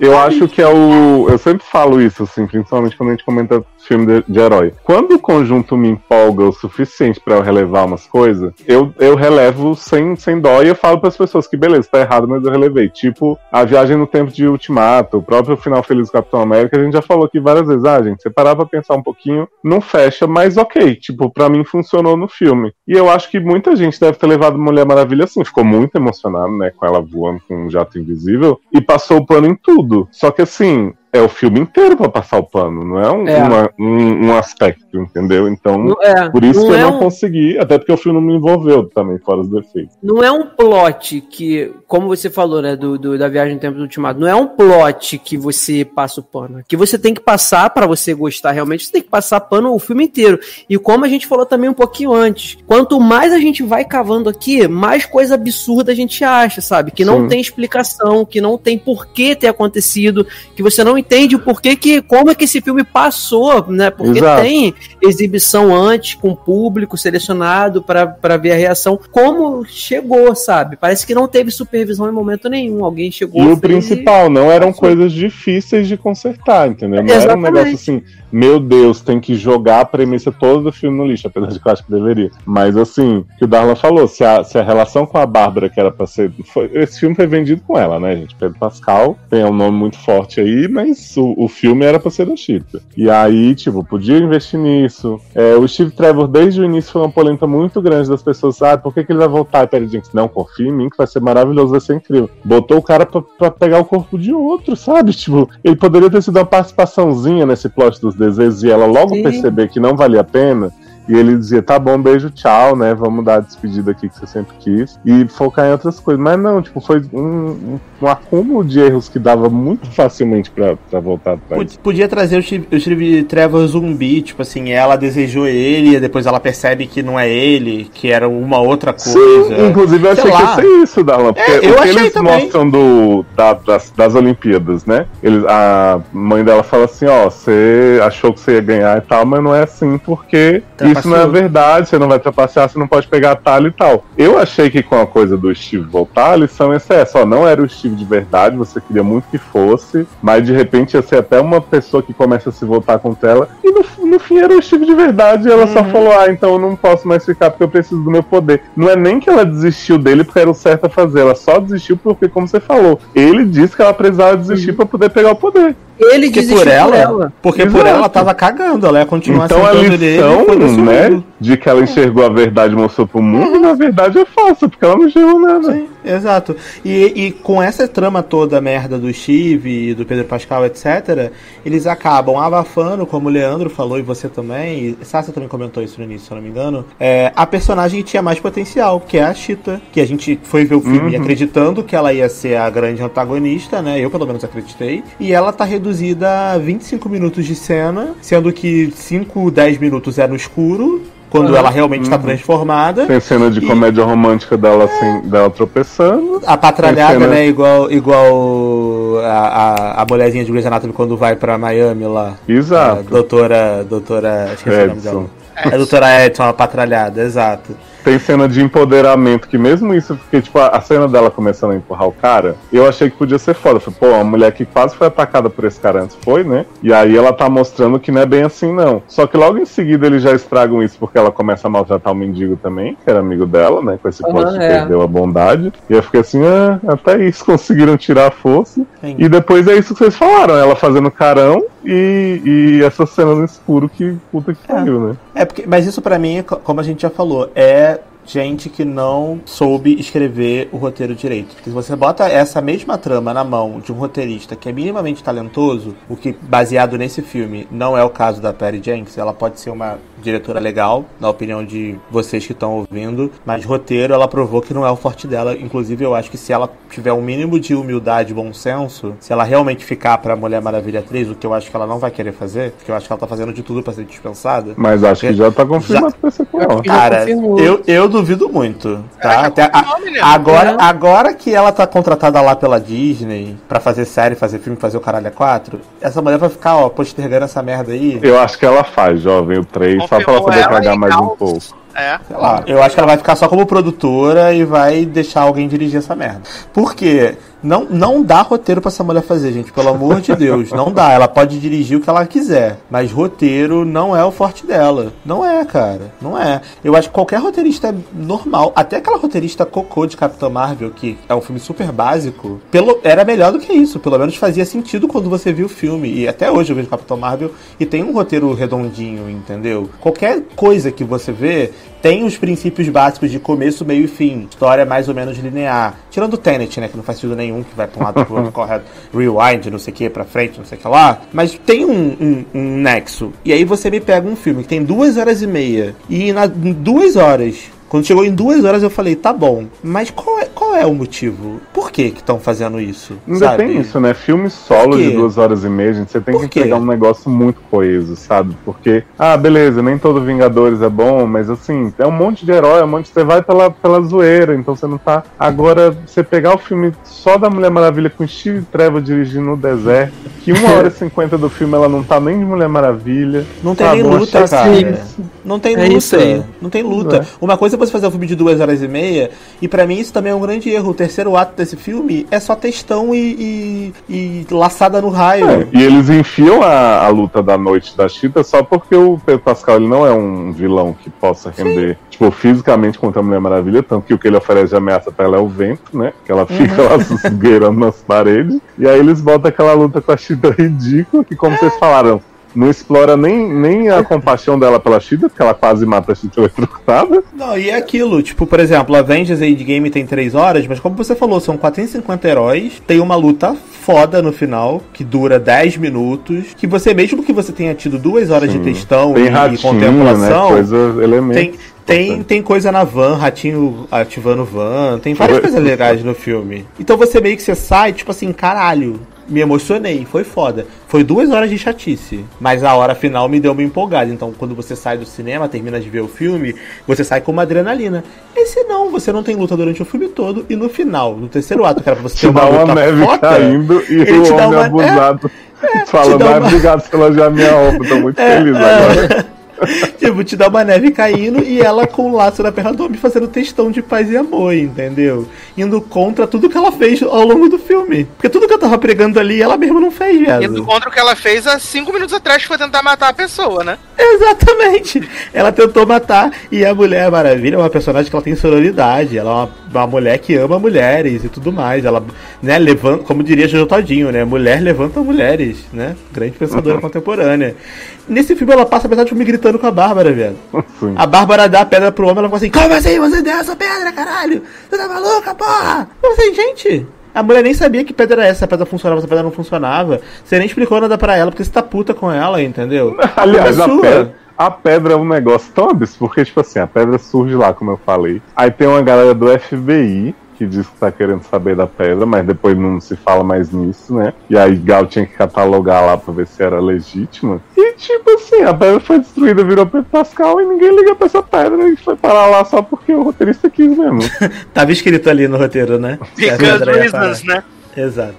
Eu acho que é o. Eu sempre falo isso, assim, principalmente quando a gente comenta filme de, de herói. Quando o conjunto me empolga o suficiente pra eu relevar umas coisas, eu, eu relevo sem, sem dó e eu falo pras pessoas que, beleza, tá errado, mas eu relevei. Tipo, a viagem no tempo de Ultimato, o próprio final feliz do Capitão América, a gente já falou aqui várias vezes. Ah, gente, você parar pra pensar um pouquinho, não fecha, mas ok. Tipo, pra mim funcionou no filme. E eu acho que muita gente deve ter levado Mulher Maravilha assim, ficou muito emocionado, né, com ela voando com um jato invisível e passou o pano em tudo. Só que assim, é o filme inteiro pra passar o pano, não é um, É. uma- um, um aspecto, entendeu? Então, é, por isso que eu é não um- consegui, até porque o filme não me envolveu também, fora os defeitos. Não é um plot que, como você falou, né, do, do- da viagem no tempo do ultimato, não é um plot que você passa o pano. Que você tem que passar pra você gostar realmente, você tem que passar pano o filme inteiro. E como a gente falou também um pouquinho antes, quanto mais a gente vai cavando aqui, mais coisa absurda a gente acha, sabe? Que não Sim. tem explicação, que não tem porquê ter acontecido, que você não entende o porquê que, como é que esse filme passou, né? Porque Exato. tem exibição antes com público selecionado pra ver a reação. Como chegou, sabe? Parece que não teve supervisão em momento nenhum. Alguém chegou E o fez principal, não eram coisas difíceis de consertar, entendeu? Não era um Exatamente. negócio assim, meu Deus, tem que jogar a premissa toda do filme no lixo, apesar de que eu acho que deveria. Mas assim, que o Darlan falou, se a, se a relação com a Bárbara, que era pra ser. foi- esse filme foi vendido com ela, né, gente? Pedro Pascal tem um nome muito forte aí, mas o, o filme era pra ser da Chita. E aí, tipo, podia investir nisso. É, o Steve Trevor, desde o início, foi uma polêmica muito grande das pessoas. Ah, por que, que ele vai voltar? E Perry Jenkins, não, confia em mim que vai ser maravilhoso, vai ser incrível. Botou o cara pra, pra pegar o corpo de outro, sabe? *laughs* Tipo, ele poderia ter sido uma participaçãozinha nesse plot dos desejos e ela logo Sim. perceber que não valia a pena. E ele dizia, tá bom, beijo, tchau, né? Vamos dar a despedida aqui que você sempre quis. E focar em outras coisas. Mas não, tipo, foi um, um, acúmulo de erros que dava muito *laughs* facilmente pra, pra voltar atrás. Pod- Podia trazer o Steve, o Steve Trevor zumbi, tipo assim, ela desejou ele, e depois ela percebe que não é ele, que era uma outra coisa. Sim, inclusive eu Sei achei que ia ser isso, Darlan. Porque É, eu o que eles também. mostram do, da- das, das Olimpíadas, né? Eles, a mãe dela fala assim, ó, você achou que você ia ganhar e tal, mas não é assim, porque isso não é verdade, você não vai trapacear, você não pode pegar atalho e tal. Eu achei que com a coisa do Steve voltar, a lição ser essa, ó, não era o Steve de verdade, você queria muito que fosse, mas de repente ia ser até uma pessoa que começa a se voltar contra ela, e no, no fim era o Steve de verdade, e ela só falou, ah, então eu não posso mais ficar porque eu preciso do meu poder. Não é nem que ela desistiu dele porque era o certo a fazer, ela só desistiu porque, como você falou, ele disse que ela precisava desistir pra poder pegar o poder. Ele Porque desistiu por ela, porque por Exato. ela ela tava cagando, ela ia continuar Então a lição, né, de que ela enxergou a verdade e mostrou pro mundo, na verdade é falsa, porque ela não enxergou nada. Sim, exato. E, e com essa trama toda merda do Steve e do Pedro Pascal, etc., eles acabam abafando, como o Leandro falou e você também, e Sasha também comentou isso no início, se eu não me engano, é, a personagem que tinha mais potencial, que é a Cheetah, que a gente foi ver o filme Uhum. acreditando que ela ia ser a grande antagonista, né? Eu pelo menos acreditei. E ela tá reduzida a 25 minutos de cena, sendo que 5, 10 minutos é no escuro. Quando Uhum. ela realmente está transformada. Tem cena de E- comédia romântica dela, assim, dela tropeçando. A patralhada, cena- né? Igual, igual a, a, a mulherzinha de Grey's Anatomy quando vai pra Miami lá. Exato. doutora. Doutora. Esqueci o nome Edson. dela. A doutora Edson, a patralhada, exato. Tem cena de empoderamento, que mesmo isso, porque, tipo, a, a cena dela começando a empurrar o cara, eu achei que podia ser foda. Falei, pô, uma mulher que quase foi atacada por esse cara antes foi, né? E aí ela tá mostrando que não é bem assim, não. Só que logo em seguida eles já estragam isso porque ela começa a maltratar o mendigo também, que era amigo dela, né? Com esse plot de é. perdeu a bondade. E eu fiquei assim, ah, até isso *laughs* conseguiram tirar a força. Sim. E depois é isso que vocês falaram, ela fazendo carão e, e essa cena no escuro que puta que pariu, né? É porque, mas isso pra mim, co- como a gente já falou, é gente que não soube escrever o roteiro direito. Porque se você bota essa mesma trama na mão de um roteirista que é minimamente talentoso, o que baseado nesse filme não é o caso da Perry Jenkins, ela pode ser uma diretora legal, na opinião de vocês que estão ouvindo, mas roteiro ela provou que não é o forte dela. Inclusive, eu acho que se ela tiver um mínimo de humildade e bom senso, se ela realmente ficar pra Mulher Maravilha 3, o que eu acho que ela não vai querer fazer, porque eu acho que ela tá fazendo de tudo pra ser dispensada. Mas acho que já tá confirmado pra ser com ela. Já Cara, eu, eu duvido muito, tá? Até a- menino. agora, agora que ela tá contratada lá pela Disney pra fazer série, fazer filme, fazer o caralho a quatro, essa mulher vai ficar, ó, postergando essa merda aí. Eu acho que ela faz, jovem, o 3, só pra ela poder cagar mais um pouco. É. Sei lá, eu acho que ela vai ficar só como produtora e vai deixar alguém dirigir essa merda. Por quê? Não, não dá roteiro pra essa mulher fazer, gente, pelo amor de Deus. Não dá. Ela pode dirigir o que ela quiser, mas roteiro não é o forte dela. Não é, cara. Não é. Eu acho que qualquer roteirista é normal, até aquela roteirista cocô de Capitã Marvel, que é um filme super básico, pelo, era melhor do que isso. Pelo menos fazia sentido quando você viu o filme. E até hoje eu vejo Capitão Marvel e tem um roteiro redondinho, entendeu? Qualquer coisa que você vê tem os princípios básicos de começo, meio e fim. História mais ou menos linear. Tirando o Tenet, né? Que não faz sentido nenhum, que vai pra um lado pro outro, *laughs* corre rewind, não sei o que, pra frente, não sei o que lá. Mas tem um, um, um nexo. E aí você me pega um filme que tem duas horas e meia. E na, duas horas. Quando chegou em duas horas eu falei, tá bom, mas qual é, qual é o motivo? Por que que estão fazendo isso? Ainda sabe? tem isso, né? Filme solo de duas horas e meia, gente, você tem Por que quê? entregar um negócio muito coeso, sabe? Porque, ah, beleza, nem todo Vingadores é bom, mas assim, é um monte de herói, é um monte você vai pela, pela zoeira, então você não tá. Agora, você pegar o filme só da Mulher Maravilha com Steve Trevor dirigindo no deserto, que uma hora e *laughs* cinquenta do filme ela não tá nem de Mulher Maravilha. Não tem sabe? nem luta, cara. chatice. Não tem É isso luta. aí. Não tem luta. É. Uma coisa é você fazer um filme de duas horas e meia, e pra mim isso também é um grande erro. O terceiro ato desse filme é só textão e, e, e laçada no raio. É, e eles enfiam a, a luta da noite da Chita só porque o Pedro Pascal ele não é um vilão que possa render, tipo, fisicamente contra a Mulher Maravilha, tanto que o que ele oferece de ameaça pra ela é o vento, né? Que ela fica Uhum. lá *laughs* susgueirando nas paredes. E aí eles botam aquela luta com a Chita ridícula, que como vocês falaram, não explora nem, nem a compaixão dela pela Chita, porque ela quase mata a Chita eletrocutada. Não, e é aquilo, tipo, por exemplo, Avengers Endgame tem 3 horas, mas como você falou, são 450 heróis, tem uma luta foda no final, que dura 10 minutos, que você, mesmo que você tenha tido duas horas de textão Tem e, e ratinho, né? contemplação, Coisa, elementos. tem, tem, tem coisa na van, ratinho ativando van, tem várias coisas legais no filme. Então você meio que você sai, tipo assim, caralho, me emocionei, foi foda. Foi duas horas de chatice, mas a hora final me deu uma empolgada. Então quando você sai do cinema, termina de ver o filme, você sai com uma adrenalina. Esse não, você não tem luta durante o filme todo, e no final, no terceiro ato, que era pra você ter Te uma uma luta neve foda, caindo e ele o homem uma- abusado te falando, dá "Ah, uma- obrigado por elogiar minha obra, tô muito *laughs* É, feliz é. agora. *laughs* tipo, te dá uma neve caindo e ela com o laço na perna do homem fazendo textão de paz e amor, entendeu? Indo contra tudo que ela fez ao longo do filme. Porque tudo que eu tava pregando ali, ela mesma não fez, Indo viado. contra o que ela fez há cinco minutos atrás, que foi tentar matar a pessoa, né? Exatamente. Ela tentou matar e a Mulher Maravilha é uma personagem que ela tem sororidade. Ela é uma, uma mulher que ama mulheres e tudo mais. Ela, né, levanta, como diria Jojo Todinho, né? Mulher levanta mulheres, né? Grande pensadora contemporânea. Nesse filme ela passa a metade do filme gritando com a Bárbara, velho. Sim. A Bárbara dá a pedra pro homem, ela fala assim: Como assim você deu essa pedra, caralho? Você tá maluca, porra? Eu falei, gente. A mulher nem sabia que pedra era essa, se a pedra funcionava, se a pedra não funcionava. Você nem explicou nada pra ela, porque você tá puta com ela, entendeu? *laughs* Aliás, Culpa a sua. pedra, a pedra é um negócio tão absurdo, porque, tipo assim, a pedra surge lá, como eu falei. Aí tem uma galera do FBI que diz que tá querendo saber da pedra, mas depois não se fala mais nisso, né? E aí Gal tinha que catalogar lá pra ver se era legítima. E, tipo assim, a pedra foi destruída, virou Pedro Pascal e ninguém liga pra essa pedra e foi parar lá só porque o roteirista quis mesmo. *laughs* Tava escrito ali no roteiro, né? Because reasons, né? Exato.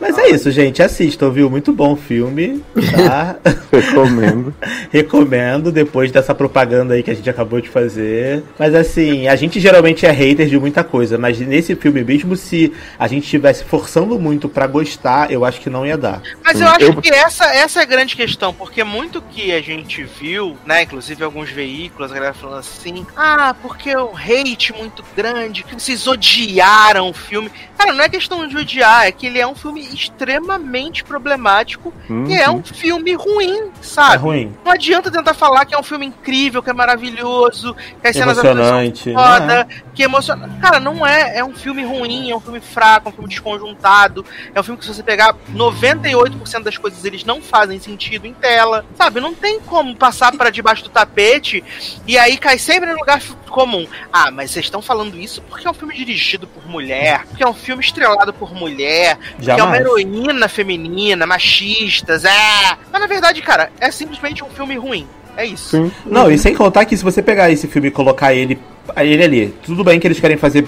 Mas é isso, gente. Assistam, viu? Muito bom filme, tá? *laughs* Recomendo. *laughs* Recomendo, depois dessa propaganda aí que a gente acabou de fazer. Mas assim, a gente geralmente é hater de muita coisa, mas nesse filme, mesmo se a gente estivesse forçando muito pra gostar, eu acho que não ia dar. Mas eu acho eu- que essa, essa é a grande questão, porque muito que a gente viu, né, inclusive alguns veículos, a galera falando assim, ah, porque é um hate muito grande, que vocês odiaram o filme. Cara, não é questão de odiar, falar é que ele é um filme extremamente problemático Uhum. e é um filme ruim, sabe? É ruim. Não adianta tentar falar que é um filme incrível, que é maravilhoso, que as cenas Emocionante. são foda, que emociona. Cara, não é. É um filme ruim, é um filme fraco, é um filme desconjuntado. É um filme que se você pegar 98% das coisas eles não fazem sentido em tela. Sabe? Não tem como passar para debaixo do tapete e aí cai sempre no lugar comum. Ah, mas vocês estão falando isso porque é um filme dirigido por mulher, porque é um filme estrelado por mulher, que é uma Jamais. heroína feminina, machistas, é. Mas na verdade, cara, é simplesmente um filme ruim. É isso. Sim. Não, e sem contar que se você pegar esse filme e colocar ele. Ele ali, tudo bem que eles querem fazer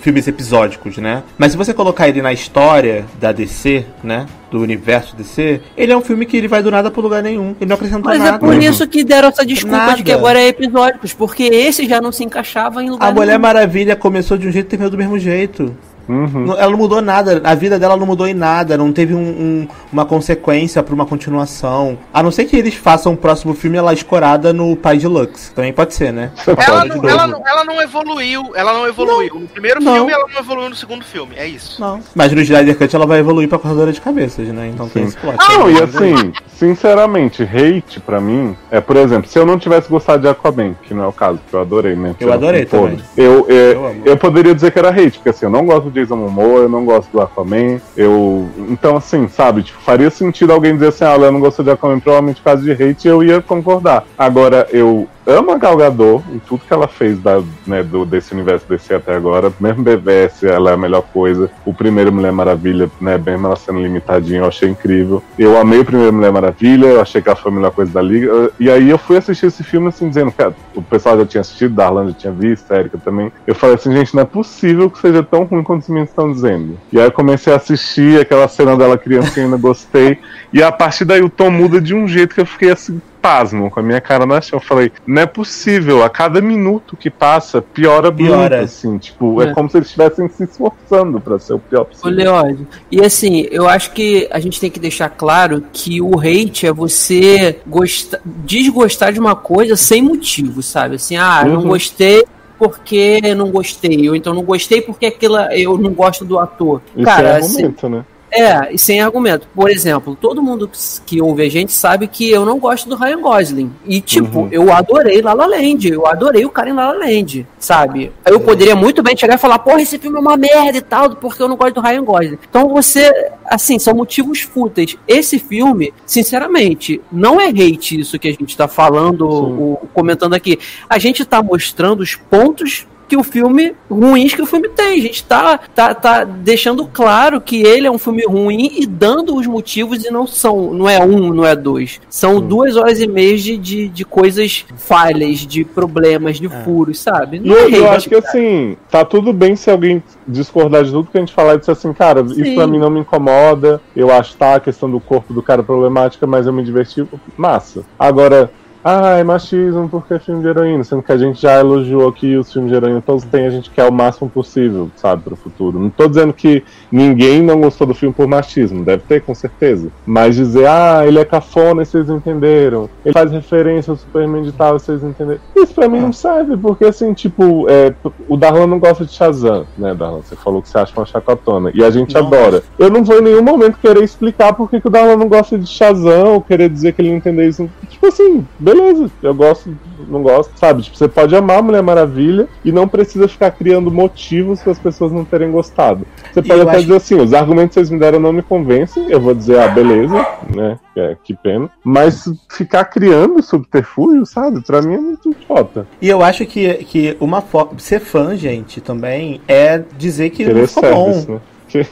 filmes episódicos, né? Mas se você colocar ele na história da DC, né? Do universo DC, ele é um filme que ele vai do nada pro lugar nenhum. Ele não acrescenta Mas nada. é por isso que deram essa desculpa Nada. de que agora é episódicos, porque esse já não se encaixava em lugar A Mulher nenhum. Maravilha começou de um jeito e terminou do mesmo jeito. Uhum. Não- Ela não mudou nada, a vida dela não mudou em nada, não teve um- um- uma consequência pra uma continuação. A não ser que eles façam o próximo filme ela escorada no Pai de Lux. Também pode ser, né? Ela não, ela, não, ela não evoluiu, ela não evoluiu. no primeiro Não. filme, ela não evoluiu no segundo filme, é isso. Não. Mas no Snyder Cut ela vai evoluir pra corredora de cabeças, né? Então tem Sim. esse plot. Não, e assim, sinceramente, hate pra mim é, por exemplo, se eu não tivesse gostado de Aquaman, que não é o caso, porque eu adorei, né? Eu adorei também. Eu, eu, Eu amo. eu poderia dizer que era hate, porque assim, eu não gosto do Jason Momoa, eu não gosto do Aquaman, eu... Então, assim, sabe, tipo, faria sentido alguém dizer assim, ah, ela não gostou de Aquaman, provavelmente por causa de hate, eu ia concordar. Agora, eu amo a Gal Gadot e tudo que ela fez da, né, do, desse universo DC até agora, mesmo BVS, ela é a melhor coisa. O primeiro Mulher Maravilha, né, mesmo ela sendo limitadinha, eu achei incrível. Eu amei o primeiro Mulher Maravilha, eu achei que ela foi a melhor coisa da liga. E aí eu fui assistir esse filme assim, dizendo, cara, o pessoal já tinha assistido, Darlan já tinha visto, a Erika também. Eu falei assim, gente, não é possível que seja tão ruim quanto os meninos estão dizendo. E aí eu comecei a assistir aquela cena dela criancinha, ainda gostei. E a partir daí o tom muda de um jeito que eu fiquei assim, pasmo, com a minha cara na chão. Eu falei, não é possível, a cada minuto que passa, piora, Piora. muito, assim. Tipo, é. É. como se eles estivessem se esforçando pra ser o pior Ô, possível. Leódio, e assim, eu acho que a gente tem que deixar claro que o hate é você gostar, desgostar de uma coisa sem motivo, sabe? Assim, ah, não Uhum. gostei porque não gostei, ou então não gostei porque aquela eu não gosto do ator. Isso Cara, é assim, argumento, né? É, e sem argumento. Por exemplo, todo mundo que- ouve a gente sabe que eu não gosto do Ryan Gosling. E, tipo, Uhum. eu adorei La La Land. Eu adorei o cara em La La Land, sabe? Eu poderia muito bem chegar e falar, porra, esse filme é uma merda e tal, porque eu não gosto do Ryan Gosling. Então você, assim, são motivos fúteis. Esse filme, sinceramente, não é hate isso que a gente tá falando, comentando aqui. A gente tá mostrando os pontos que o filme ruins que o filme tem. A gente tá, tá, tá deixando claro que ele é um filme ruim e dando os motivos e não são, não é um, não é dois. São duas horas e meia de, de, de coisas falhas, de problemas, de furos, sabe? Não é eu, eu hate, acho que assim, tá tudo bem se alguém discordar de tudo que a gente falar e disser assim, cara, isso Sim. pra mim não me incomoda, eu acho tá a questão do corpo do cara problemática, mas eu me diverti, massa. Agora, ah, é machismo porque é filme de heroína, sendo que a gente já elogiou que os filmes de heroína todos têm, a gente quer o máximo possível, sabe, pro futuro. Não tô dizendo que ninguém não gostou do filme por machismo, deve ter, com certeza. Mas dizer, ah, ele é cafona e vocês entenderam, ele faz referência ao Superman de tal e vocês entenderam. Isso pra mim não serve, porque assim, tipo, é, o Darlan não gosta de Shazam, né, Darlan? Você falou que você acha uma chacotona. E a gente Não adora. Eu não vou em nenhum momento querer explicar por que que o Darlan não gosta de Shazam ou querer dizer que ele não entendeu isso. Tipo assim, beleza, eu gosto, não gosto, sabe? Tipo, você pode amar a Mulher Maravilha e não precisa ficar criando motivos para as pessoas não terem gostado. Você pode eu até acho- dizer assim, os argumentos que vocês me deram não me convencem, eu vou dizer, ah, beleza, né? Que, é, que pena. Mas ficar criando subterfúgio, sabe? Pra mim é muito idiota. E eu acho que, que uma forma. Ser fã, gente, também é dizer que não Querer ficou service, bom. né?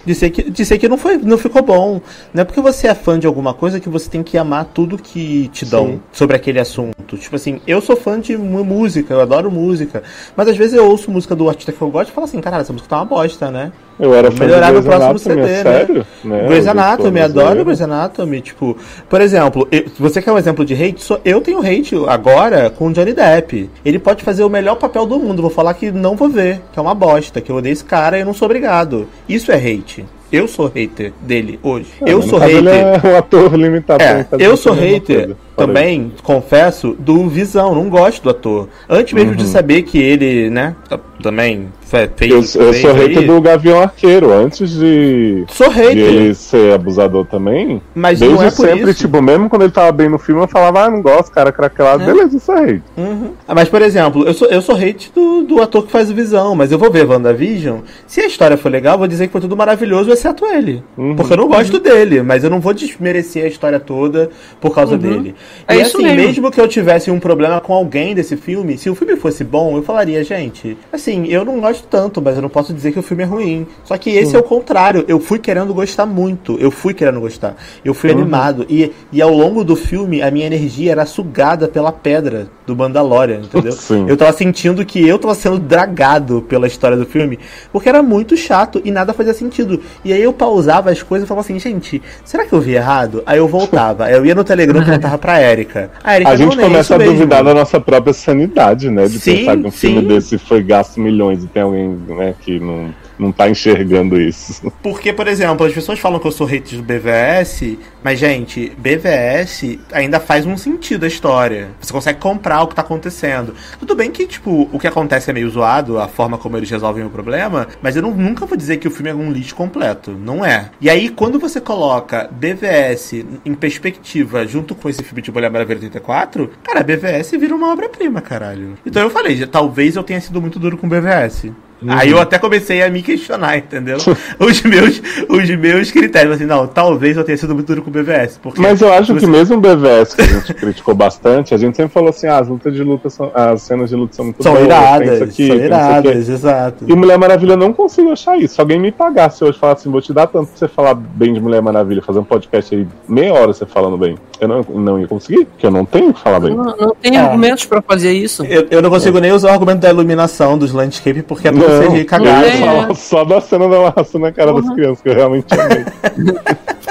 Dizer que, dizer que não, foi, não ficou bom. Não é porque você é fã de alguma coisa que você tem que amar tudo que te dão Sim. sobre aquele assunto. Tipo assim, eu sou fã de música, eu adoro música. Mas às vezes eu ouço música do artista que eu gosto e falo assim, caralho, essa música tá uma bosta, né? Eu era fã Melhorar no próximo CD, é né? sério? Né? Grey's Anatomy, adoro. Grey's Anatomy. Tipo, por exemplo, eu- você quer um exemplo de hate? Eu tenho hate agora com o Johnny Depp. Ele pode fazer o melhor papel do mundo. Vou falar que não vou ver, que é uma bosta, que eu odeio esse cara e eu não sou obrigado. Isso é hate. Eu sou hater dele hoje. Ah, eu sou hater. Ele é um ator limitado. É, eu sou hater. Também, confesso, do Visão. Não gosto do ator. Antes mesmo de Uhum. saber que ele, né, t- também fe- fez. Eu, eu fez sou aí- hater do Gavião Arqueiro. Antes de, Sou de hater. ele ser abusador também, Mas desde não é por sempre, isso. tipo, mesmo quando ele tava bem no filme, eu falava, ah, não gosto, cara, craquelado. É. Beleza, isso é hate. Uhum. Ah, Mas, por exemplo, eu sou, eu sou hate do, do ator que faz o Visão, mas eu vou ver WandaVision. Se a história for legal, eu vou dizer que foi tudo maravilhoso, exceto ele. Uhum. Porque eu não gosto dele, mas eu não vou desmerecer a história toda por causa dele. É e isso assim, mesmo. mesmo que eu tivesse um problema com alguém desse filme, se o filme fosse bom, eu falaria, gente, assim, eu não gosto tanto, mas eu não posso dizer que o filme é ruim. Só que esse é o contrário. Eu fui querendo gostar muito. Eu fui querendo gostar. Eu fui animado. E, e ao longo do filme, a minha energia era sugada pela pedra do Mandalorian, entendeu? *laughs* Sim. Eu tava sentindo que eu tava sendo dragado pela história do filme, porque era muito chato e nada fazia sentido. E aí eu pausava as coisas e falava assim, gente, será que eu vi errado? Aí eu voltava. *laughs* Aí eu ia no Telegram e perguntava pra Erika. A Erika A gente começa a mesmo. duvidar da nossa própria sanidade, né? De Sim, pensar que um filme sim. desse foi gasto milhões e tem alguém né, que não, não tá enxergando isso. Porque, por exemplo, as pessoas falam que eu sou hater do BVS, mas, gente, BVS ainda faz um sentido a história. Você consegue comprar o que tá acontecendo. Tudo bem que, tipo, o que acontece é meio zoado, a forma como eles resolvem o problema, mas eu não- nunca vou dizer que o filme é um lixo completo. Não é. E aí, quando você coloca BVS em perspectiva junto com esse filme de Mulher Maravilha 84, cara, BVS vira uma obra-prima, caralho. Então eu falei, talvez eu tenha sido muito duro com BVS. Aí eu até comecei a me questionar, entendeu? *laughs* os, meus, os meus critérios, assim, não, talvez eu tenha sido muito duro com o BVS. Porque Mas eu acho se que você- mesmo o BVS, que a gente *laughs* criticou bastante, a gente sempre falou assim, ah, as lutas de luta são, as cenas de luta são muito são boas, iradas, aqui, são iradas, exato. E Mulher Maravilha eu não consigo achar isso. Se alguém me pagasse hoje e falasse assim, vou te dar tanto pra você falar bem de Mulher Maravilha, fazer um podcast aí meia hora você falando bem, eu não, não ia conseguir, porque eu não tenho que falar bem. Não, não tem É. argumentos pra fazer isso. Eu, eu não consigo nem usar o argumento da iluminação dos landscape porque é Não, CGI eu cagado. falar só da cena da amarração na cara das crianças, que eu realmente amei. *laughs*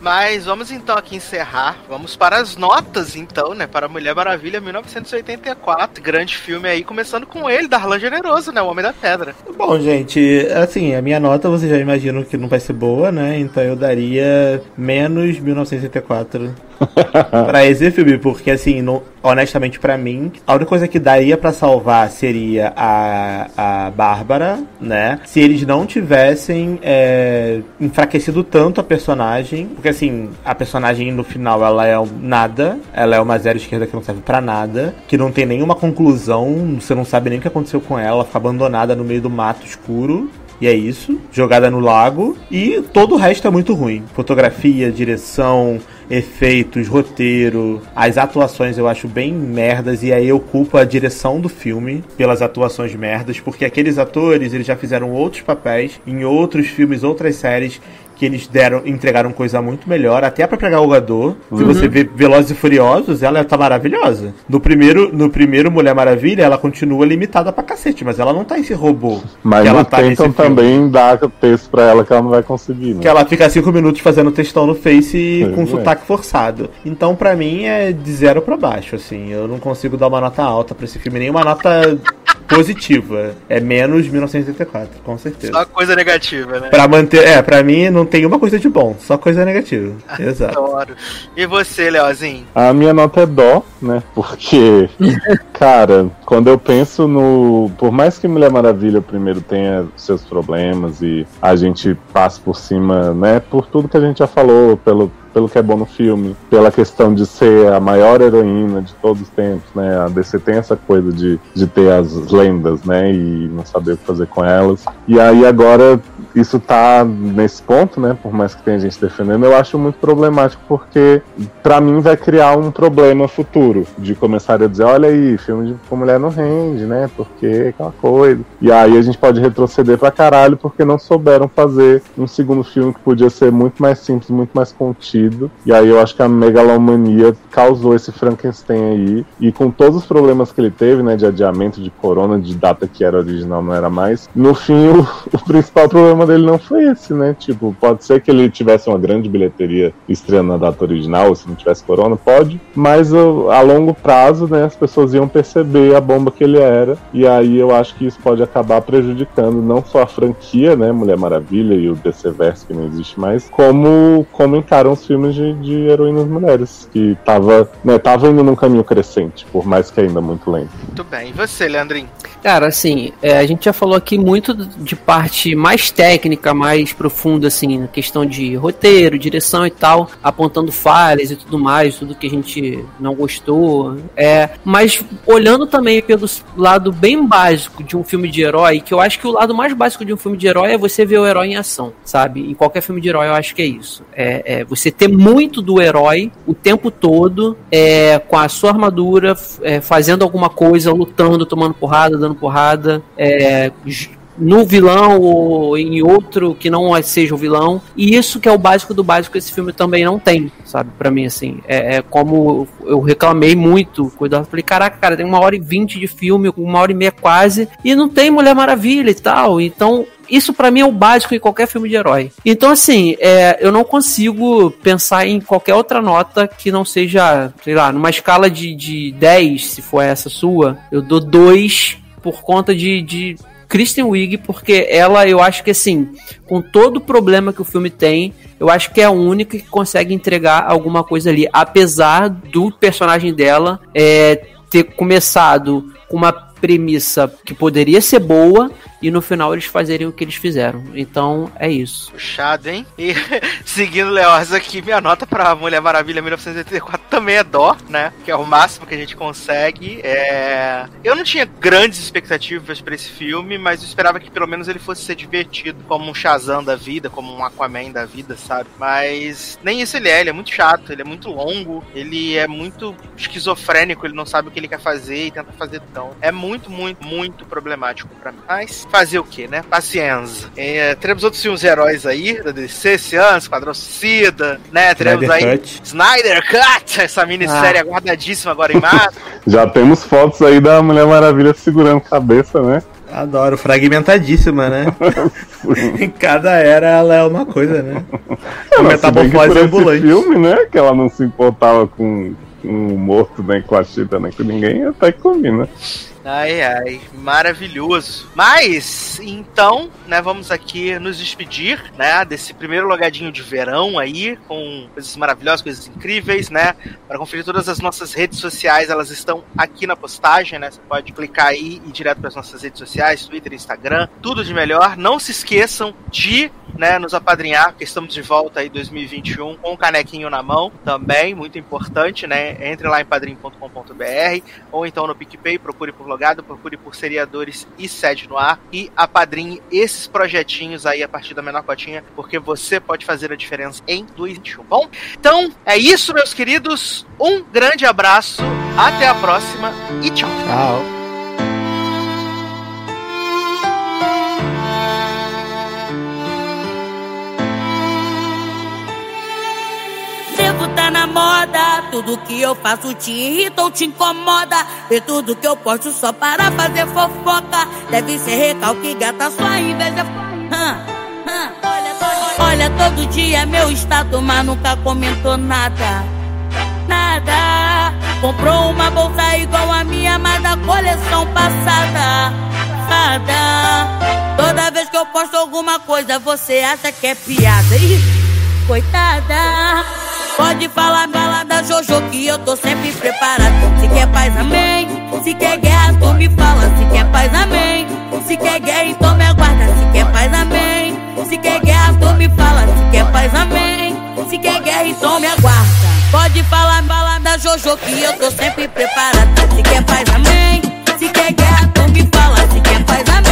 Mas vamos então aqui encerrar. Vamos para as notas, então, né? Para Mulher Maravilha 1984. Grande filme aí, começando com ele, Darlan Generoso, né? O Homem da Pedra. Bom, gente, assim, a minha nota vocês já imaginam que não vai ser boa, né? Então eu daria menos 1984 *laughs* pra esse filme, porque assim, honestamente pra mim, a única coisa que daria pra salvar seria a, a Bárbara, né? Se eles não tivessem é, enfraquecido tanto a personagem, porque assim, a personagem no final ela é nada, ela é uma zero esquerda que não serve pra nada, que não tem nenhuma conclusão, você não sabe nem o que aconteceu com ela, ela fica abandonada no meio do mato escuro. E é isso, jogada no lago. E todo o resto é muito ruim. Fotografia, direção, efeitos, roteiro. As atuações eu acho bem merdas. E aí eu culpo a direção do filme pelas atuações merdas. Porque aqueles atores, eles já fizeram outros papéis em outros filmes, outras séries. Que eles deram, entregaram coisa muito melhor, até a própria Gal Gadot. Se você vê Velozes e Furiosos, ela tá maravilhosa. No primeiro, no primeiro Mulher Maravilha, ela continua limitada pra cacete, mas ela não tá esse robô. Mas que ela tá tentam filme. também dar texto pra ela que ela não vai conseguir, né? Que ela fica cinco minutos fazendo textão no Face É, com é. sotaque forçado. Então, pra mim, é de zero pra baixo, assim. Eu não consigo dar uma nota alta pra esse filme, nem uma nota positiva. É menos 1984, com certeza. Só coisa negativa, né? Pra manter. É, pra mim não tem uma coisa de bom, só coisa negativa. *laughs* Exato. Adoro. E você, Leozinho? A minha nota é dó, né? Porque, *laughs* cara, quando eu penso no. Por mais que Mulher Maravilha primeiro tenha seus problemas e a gente passe por cima, né? Por tudo que a gente já falou, pelo, pelo que é bom no filme, pela questão de ser a maior heroína de todos os tempos, né? A DC tem essa coisa de, de ter as lendas, né? E não saber o que fazer com elas. E aí agora isso tá nesse ponto, né? Por mais que tenha gente defendendo, eu acho muito problemático porque pra mim vai criar um problema futuro de começar a dizer, olha aí, filme de com mulher não rende, né? Porque aquela coisa. E aí a gente pode retroceder pra caralho porque não souberam fazer um segundo filme que podia ser muito mais simples, muito mais contido. E aí eu acho que a megalomania causou esse Frankenstein aí. E com todos os problemas que ele teve, né? De adiamento de corona, de data que era original, não era mais. No fim, o, *laughs* o principal problema dele não foi esse, né? Tipo, pode ser que ele tivesse uma grande bilheteria estreando na data original, se não tivesse corona, pode. Mas a longo prazo, né? As pessoas iam perceber a bomba que ele era. E aí eu acho que isso pode acabar prejudicando não só a franquia, né? Mulher Maravilha e o DC Verso, que não existe mais, como, como encaram os filmes de, de heroínas mulheres, que tava, né, tava indo num caminho crescente, por mais que ainda muito lento. Muito bem. E você, Leandrinho? Cara, assim, é, a gente já falou aqui muito de parte mais técnica, mais profunda, assim, na questão de roteiro, direção e tal, apontando falhas e tudo mais, tudo que a gente não gostou. É, mas olhando também pelo lado bem básico de um filme de herói, que eu acho que o lado mais básico de um filme de herói é você ver o herói em ação, sabe? Em qualquer filme de herói eu acho que é isso. É, é você ter muito do herói o tempo todo, é, com a sua armadura, é, fazendo alguma coisa, lutando, tomando porrada, dando porrada, é, no vilão ou em outro que não seja o vilão. E isso que é o básico do básico esse filme também não tem, sabe? para mim, assim. É, é, como eu reclamei muito. Cuidado. Falei, caraca, cara, tem uma hora e vinte de filme, uma hora e meia quase, e não tem Mulher Maravilha e tal. Então, isso para mim é o básico em qualquer filme de herói. Então, assim, é, eu não consigo pensar em qualquer outra nota que não seja, sei lá, numa escala de, de 10, se for essa sua, eu dou 2 por conta de, de Kristen Wiig, porque ela, eu acho que assim, com todo o problema que o filme tem, eu acho que é a única que consegue entregar alguma coisa ali. Apesar do personagem dela é, ter começado com uma premissa que poderia ser boa e no final eles fazerem o que eles fizeram. Então é isso. Puxado, hein? E *laughs* seguindo Leoz aqui, minha nota pra Mulher Maravilha 1984 também é dó, né? Que é o máximo que a gente consegue. É... Eu não tinha grandes expectativas para esse filme, mas eu esperava que pelo menos ele fosse ser divertido, como um Shazam da vida, como um Aquaman da vida, sabe? Mas nem isso ele é, ele é muito chato, ele é muito longo, ele é muito esquizofrênico, ele não sabe o que ele quer fazer e tenta fazer tão. É muito, muito, muito problemático para mim. Mas fazer o que, né? Paciência. É, teremos outros filmes heróis aí, da DC esse ano, Esquadrão Suicida, né? Teremos Snyder aí Cut. Snyder Cut, essa minissérie ah. aguardadíssima agora em março. *laughs* Já temos fotos aí da Mulher Maravilha segurando cabeça, né? Adoro, fragmentadíssima, né? *laughs* em cada era ela é uma coisa, né? Uma metamorfose ambulante. filme, né? Que ela não se importava com, o morto, nem com a chita, nem com ninguém, até que combina. Ai, ai, maravilhoso. Mas, então, né, vamos aqui nos despedir, né, desse primeiro logadinho de verão aí, com coisas maravilhosas, coisas incríveis, né? Para conferir todas as nossas redes sociais, elas estão aqui na postagem, né? Você pode clicar aí e ir direto para as nossas redes sociais, Twitter, Instagram, tudo de melhor. Não se esqueçam de né, nos apadrinhar, porque estamos de volta aí 2021 com o canequinho na mão também, muito importante, né? Entre lá em padrim.com.br ou então no PicPay, procure por logado, procure por seriadores e sede no ar e apadrinhe esses projetinhos aí a partir da menor cotinha, porque você pode fazer a diferença em 2021, bom? Então, é isso, meus queridos. Um grande abraço, até a próxima e tchau. Tchau. Na moda. Tudo que eu faço te irrita ou te incomoda. E tudo que eu posto só para fazer fofoca. Deve ser recalque, gata, sua inveja. Hum. Olha, todo dia meu estado, mas nunca comentou nada. Nada. Comprou uma bolsa igual a minha, mas da coleção passada. Nada. Toda vez que eu posto alguma coisa, você acha que é piada. Ih, coitada. Pode falar, fala da Jojo que eu tô sempre preparado. Se quer paz, amém. Se quer guerra, tu me fala. Se quer paz, amém. Se quer guerra, então me aguarda. Se quer paz, amém. Se quer guerra, tu me fala. Se quer paz, amém. Se quer guerra, então me aguarda. Pode falar, fala da Jojo que eu tô sempre preparado. Se quer paz, amém. Se quer guerra, tu me fala. Se quer paz, amém.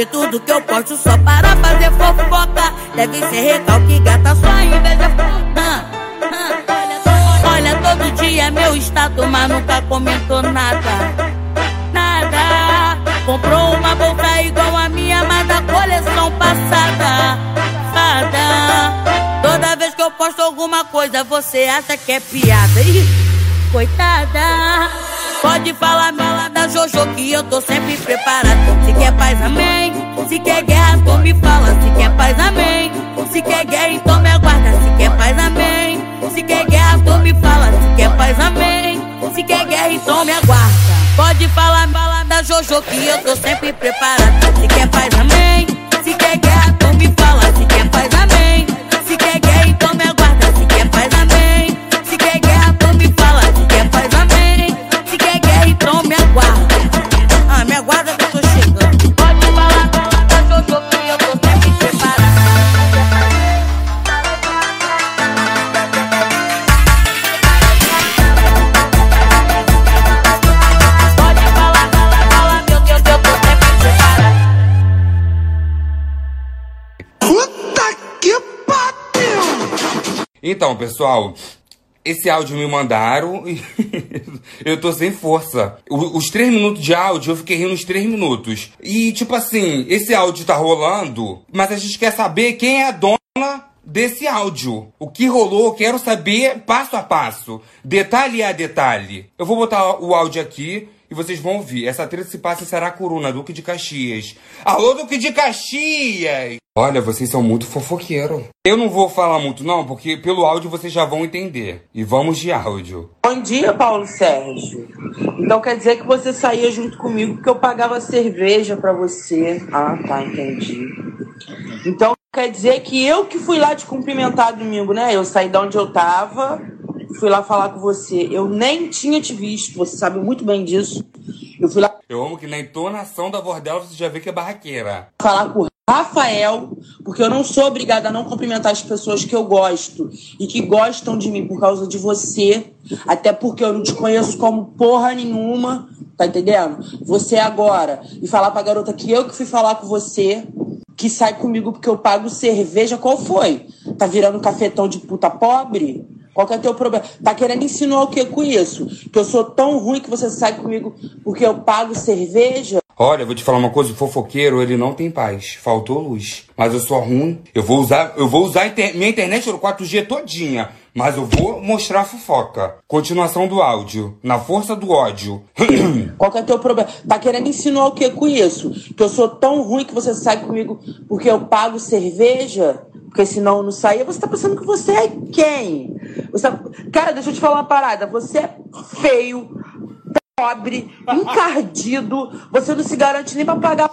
E tudo que eu posto só para fazer fofoca. Deve ser recalque, gata, sua inveja. Hum, hum. Olha, todo dia meu estado, mas nunca comentou nada. Nada. Comprou uma bolsa igual a minha, mas da coleção passada. Nada. que eu posto alguma coisa, você acha que é piada. Ih, coitada. Pode falar, mala da Jojo que eu tô sempre preparado. Se quer paz, amém. Se quer guerra, tu me fala. Se quer paz, amém. Se quer guerra, então me aguarda. Se quer paz, amém. Se quer guerra, tu me fala. Se quer paz, amém. Se quer guerra, então me aguarda. Pode falar, mala da Jojo que eu tô sempre preparado. Se quer paz, amém. Se quer guerra, tu me fala. Então, pessoal, esse áudio me mandaram e *laughs* eu tô sem força. Os três minutos de áudio, eu fiquei rindo os três minutos. E, tipo assim, esse áudio tá rolando, mas a gente quer saber quem é a dona desse áudio. O que rolou, eu quero saber passo a passo, detalhe a detalhe. Eu vou botar o áudio aqui e vocês vão ouvir. Essa treta se passa em Saracuruna, Duque de Caxias. Alô, Duque de Caxias! Olha, vocês são muito fofoqueiro. Eu não vou falar muito não, porque pelo áudio vocês já vão entender. E vamos de áudio. Bom dia, Paulo Sérgio. Então quer dizer que você saía junto comigo porque eu pagava cerveja pra você. Ah, tá, entendi. Então quer dizer que eu que fui lá te cumprimentar domingo, né? Eu saí de onde eu tava, fui lá falar com você. Eu nem tinha te visto, você sabe muito bem disso. Eu fui lá Eu amo que na entonação da voz dela você já vê que é barraqueira. falar com o Rafael, porque eu não sou obrigada a não cumprimentar as pessoas que eu gosto e que gostam de mim por causa de você, até porque eu não te conheço como porra nenhuma, tá entendendo? Você agora e falar pra garota que eu que fui falar com você, que sai comigo porque eu pago cerveja, qual foi? Tá virando cafetão de puta pobre? Qual que é teu problema? Tá querendo insinuar o que com isso? Que eu sou tão ruim que você sai comigo porque eu pago cerveja? Olha, vou te falar uma coisa, o fofoqueiro, ele não tem paz. Faltou luz. Mas eu sou ruim. Eu vou usar, eu vou usar inter- minha internet no 4G todinha. Mas eu vou mostrar a fofoca. Continuação do áudio. Na força do ódio. *clears throat* Qual que é teu problema? Tá querendo insinuar o que com isso? Que eu sou tão ruim que você sai comigo porque eu pago cerveja? Porque senão eu não saía. Você tá pensando que você é quem? Você tá- Cara, deixa eu te falar uma parada. Você é feio, pobre, *laughs* encardido. Você não se garante nem pra pagar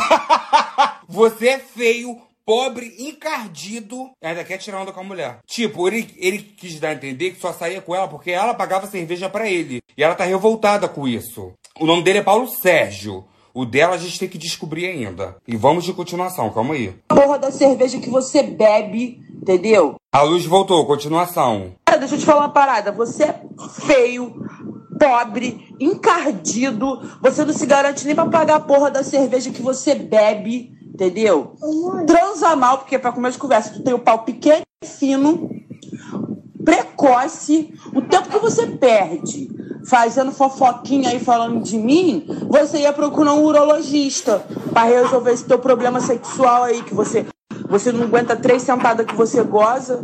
*laughs* Você é feio, pobre, encardido. Ainda quer tirar onda com a mulher. Tipo, ele, ele quis dar a entender que só saía com ela porque ela pagava cerveja pra ele. E ela tá revoltada com isso. O nome dele é Paulo Sérgio. O dela a gente tem que descobrir ainda. E vamos de continuação, calma aí. a porra da cerveja que você bebe, entendeu? A luz voltou, continuação. Cara, deixa eu te falar uma parada. Você é feio, pobre, encardido. Você não se garante nem pra pagar a porra da cerveja que você bebe, entendeu? Transa mal, porque pra comer de conversa, tu tem o pau pequeno e fino, precoce. O tempo que você perde fazendo fofoquinha aí falando de mim, você ia procurar um urologista pra resolver esse teu problema sexual aí, que você, você não aguenta três sentadas que você goza.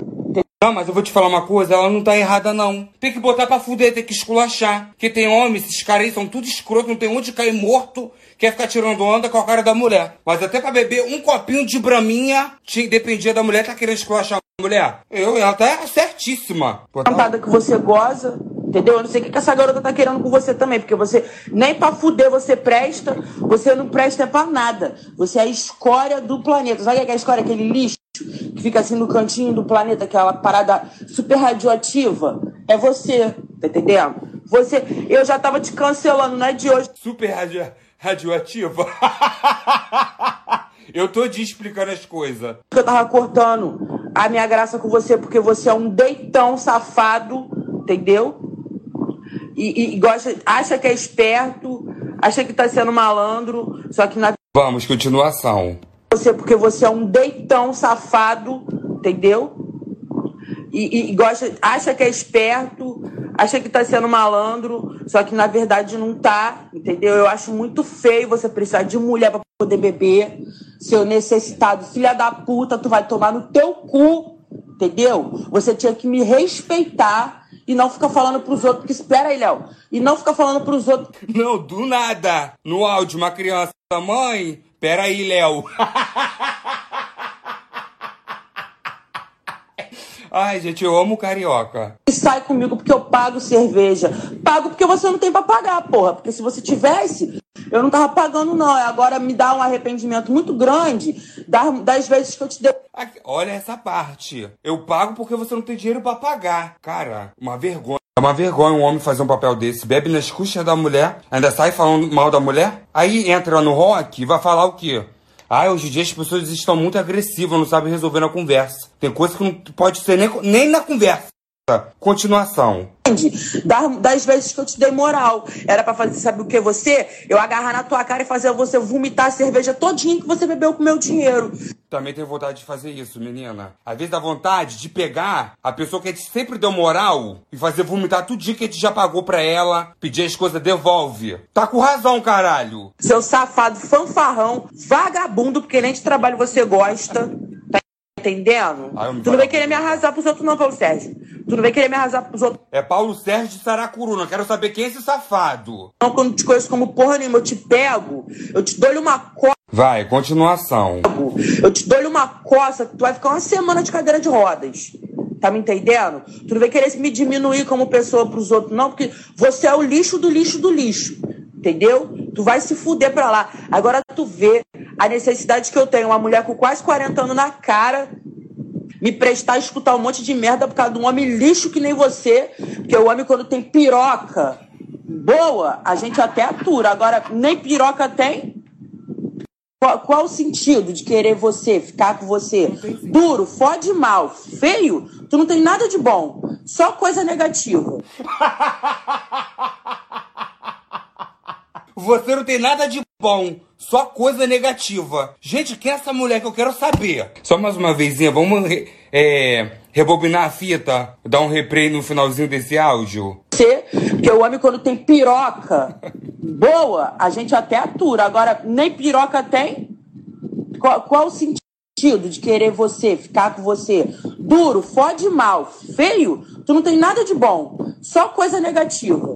Não, mas eu vou te falar uma coisa, ela não tá errada não. Tem que botar pra fuder, tem que esculachar. Porque tem homens, esses caras aí são tudo escroto, não tem onde cair morto, quer ficar tirando onda com a cara da mulher. Mas até pra beber um copinho de braminha, tinha, dependia da mulher, tá querendo esculachar a mulher. Eu, ela tá certíssima. Botar- cantada que você goza, entendeu? Eu não sei o que que essa garota tá querendo com você também, porque você nem pra fuder você presta, você não presta pra nada. Você é a escória do planeta. Sabe o que é a escória? Aquele lixo que fica assim no cantinho do planeta, aquela parada super radioativa. É você, tá entendendo? Você, eu já tava te cancelando, não é de hoje. Super radio, radioativa. *laughs* eu tô te explicando as coisas. eu tava cortando a minha graça com você porque você é um deitão safado, entendeu? E, e- e gosta, acha que é esperto, acha que tá sendo malandro, só que na Vamos, continuação. Você porque você é um deitão safado, entendeu? E, e- gosta, acha que é esperto, acha que tá sendo malandro, só que na verdade não tá, entendeu? Eu acho muito feio você precisar de mulher pra poder beber, seu necessitado, filha da puta, tu vai tomar no teu cu, Entendeu? Você tinha que me respeitar e não ficar falando pros outros. Porque espera aí, Léo. E não ficar falando pros outros. Não, do nada. No áudio, uma criança, mãe, peraí, Léo. Ai, gente, eu amo carioca. E sai comigo porque eu pago cerveja. Pago porque você não tem pra pagar, porra. Porque se você tivesse, eu não tava pagando, não. Agora me dá um arrependimento muito grande das, vezes que eu te dei. Olha essa parte. Eu pago porque você não tem dinheiro pra pagar. Cara, uma vergonha. É uma vergonha um homem fazer um papel desse. Bebe nas custas da mulher, ainda sai falando mal da mulher. Aí entra no rock e vai falar o quê? Ah, hoje em dia as pessoas estão muito agressivas, não sabem resolver na conversa. Tem coisa que não pode ser nem, nem na conversa. Continuação. Das, vezes que eu te dei moral. Era pra fazer, sabe o que? Você? Eu agarrar na tua cara e fazer você vomitar a cerveja todinha que você bebeu com meu dinheiro. Também tenho vontade de fazer isso, menina. Às vezes dá vontade de pegar a pessoa que a gente sempre deu moral e fazer vomitar tudinho que a gente já pagou pra ela, pedir as coisas, devolve. Tá com razão, caralho. Seu safado, fanfarrão, vagabundo, porque nem de trabalho você gosta. Entendendo? Ah, tu não vai querer me arrasar pros outros, não, Paulo Sérgio. Tu não vai querer me arrasar pros outros. É Paulo Sérgio de Saracuru, não quero saber quem é esse safado. Não, quando eu te conheço como porra nenhuma, eu te pego, eu te dou-lhe uma coça, Vai, continuação. eu te dou-lhe uma coça, que tu vai ficar uma semana de cadeira de rodas. Tá me entendendo? Tu não vai querer me diminuir como pessoa pros outros, não, porque você é o lixo do lixo do lixo. Entendeu? Tu vai se fuder pra lá. Agora tu vê a necessidade que eu tenho, uma mulher com quase 40 anos na cara, me prestar a escutar um monte de merda por causa de um homem lixo que nem você. Porque o homem, quando tem piroca boa, a gente até atura. Agora, nem piroca tem. Qual, qual o sentido de querer você, ficar com você? Duro, fode mal, feio, tu não tem nada de bom. Só coisa negativa. *laughs* Você não tem nada de bom, só coisa negativa. Gente, quem é essa mulher que eu quero saber? Só mais uma vezinha, vamos re- é, rebobinar a fita, dar um replay no finalzinho desse áudio. Você, porque o homem, quando tem piroca boa, a gente até atura. Agora, nem piroca tem. Qual, qual o sentido de querer você, ficar com você? Duro, fode mal, feio, tu não tem nada de bom. Só coisa negativa.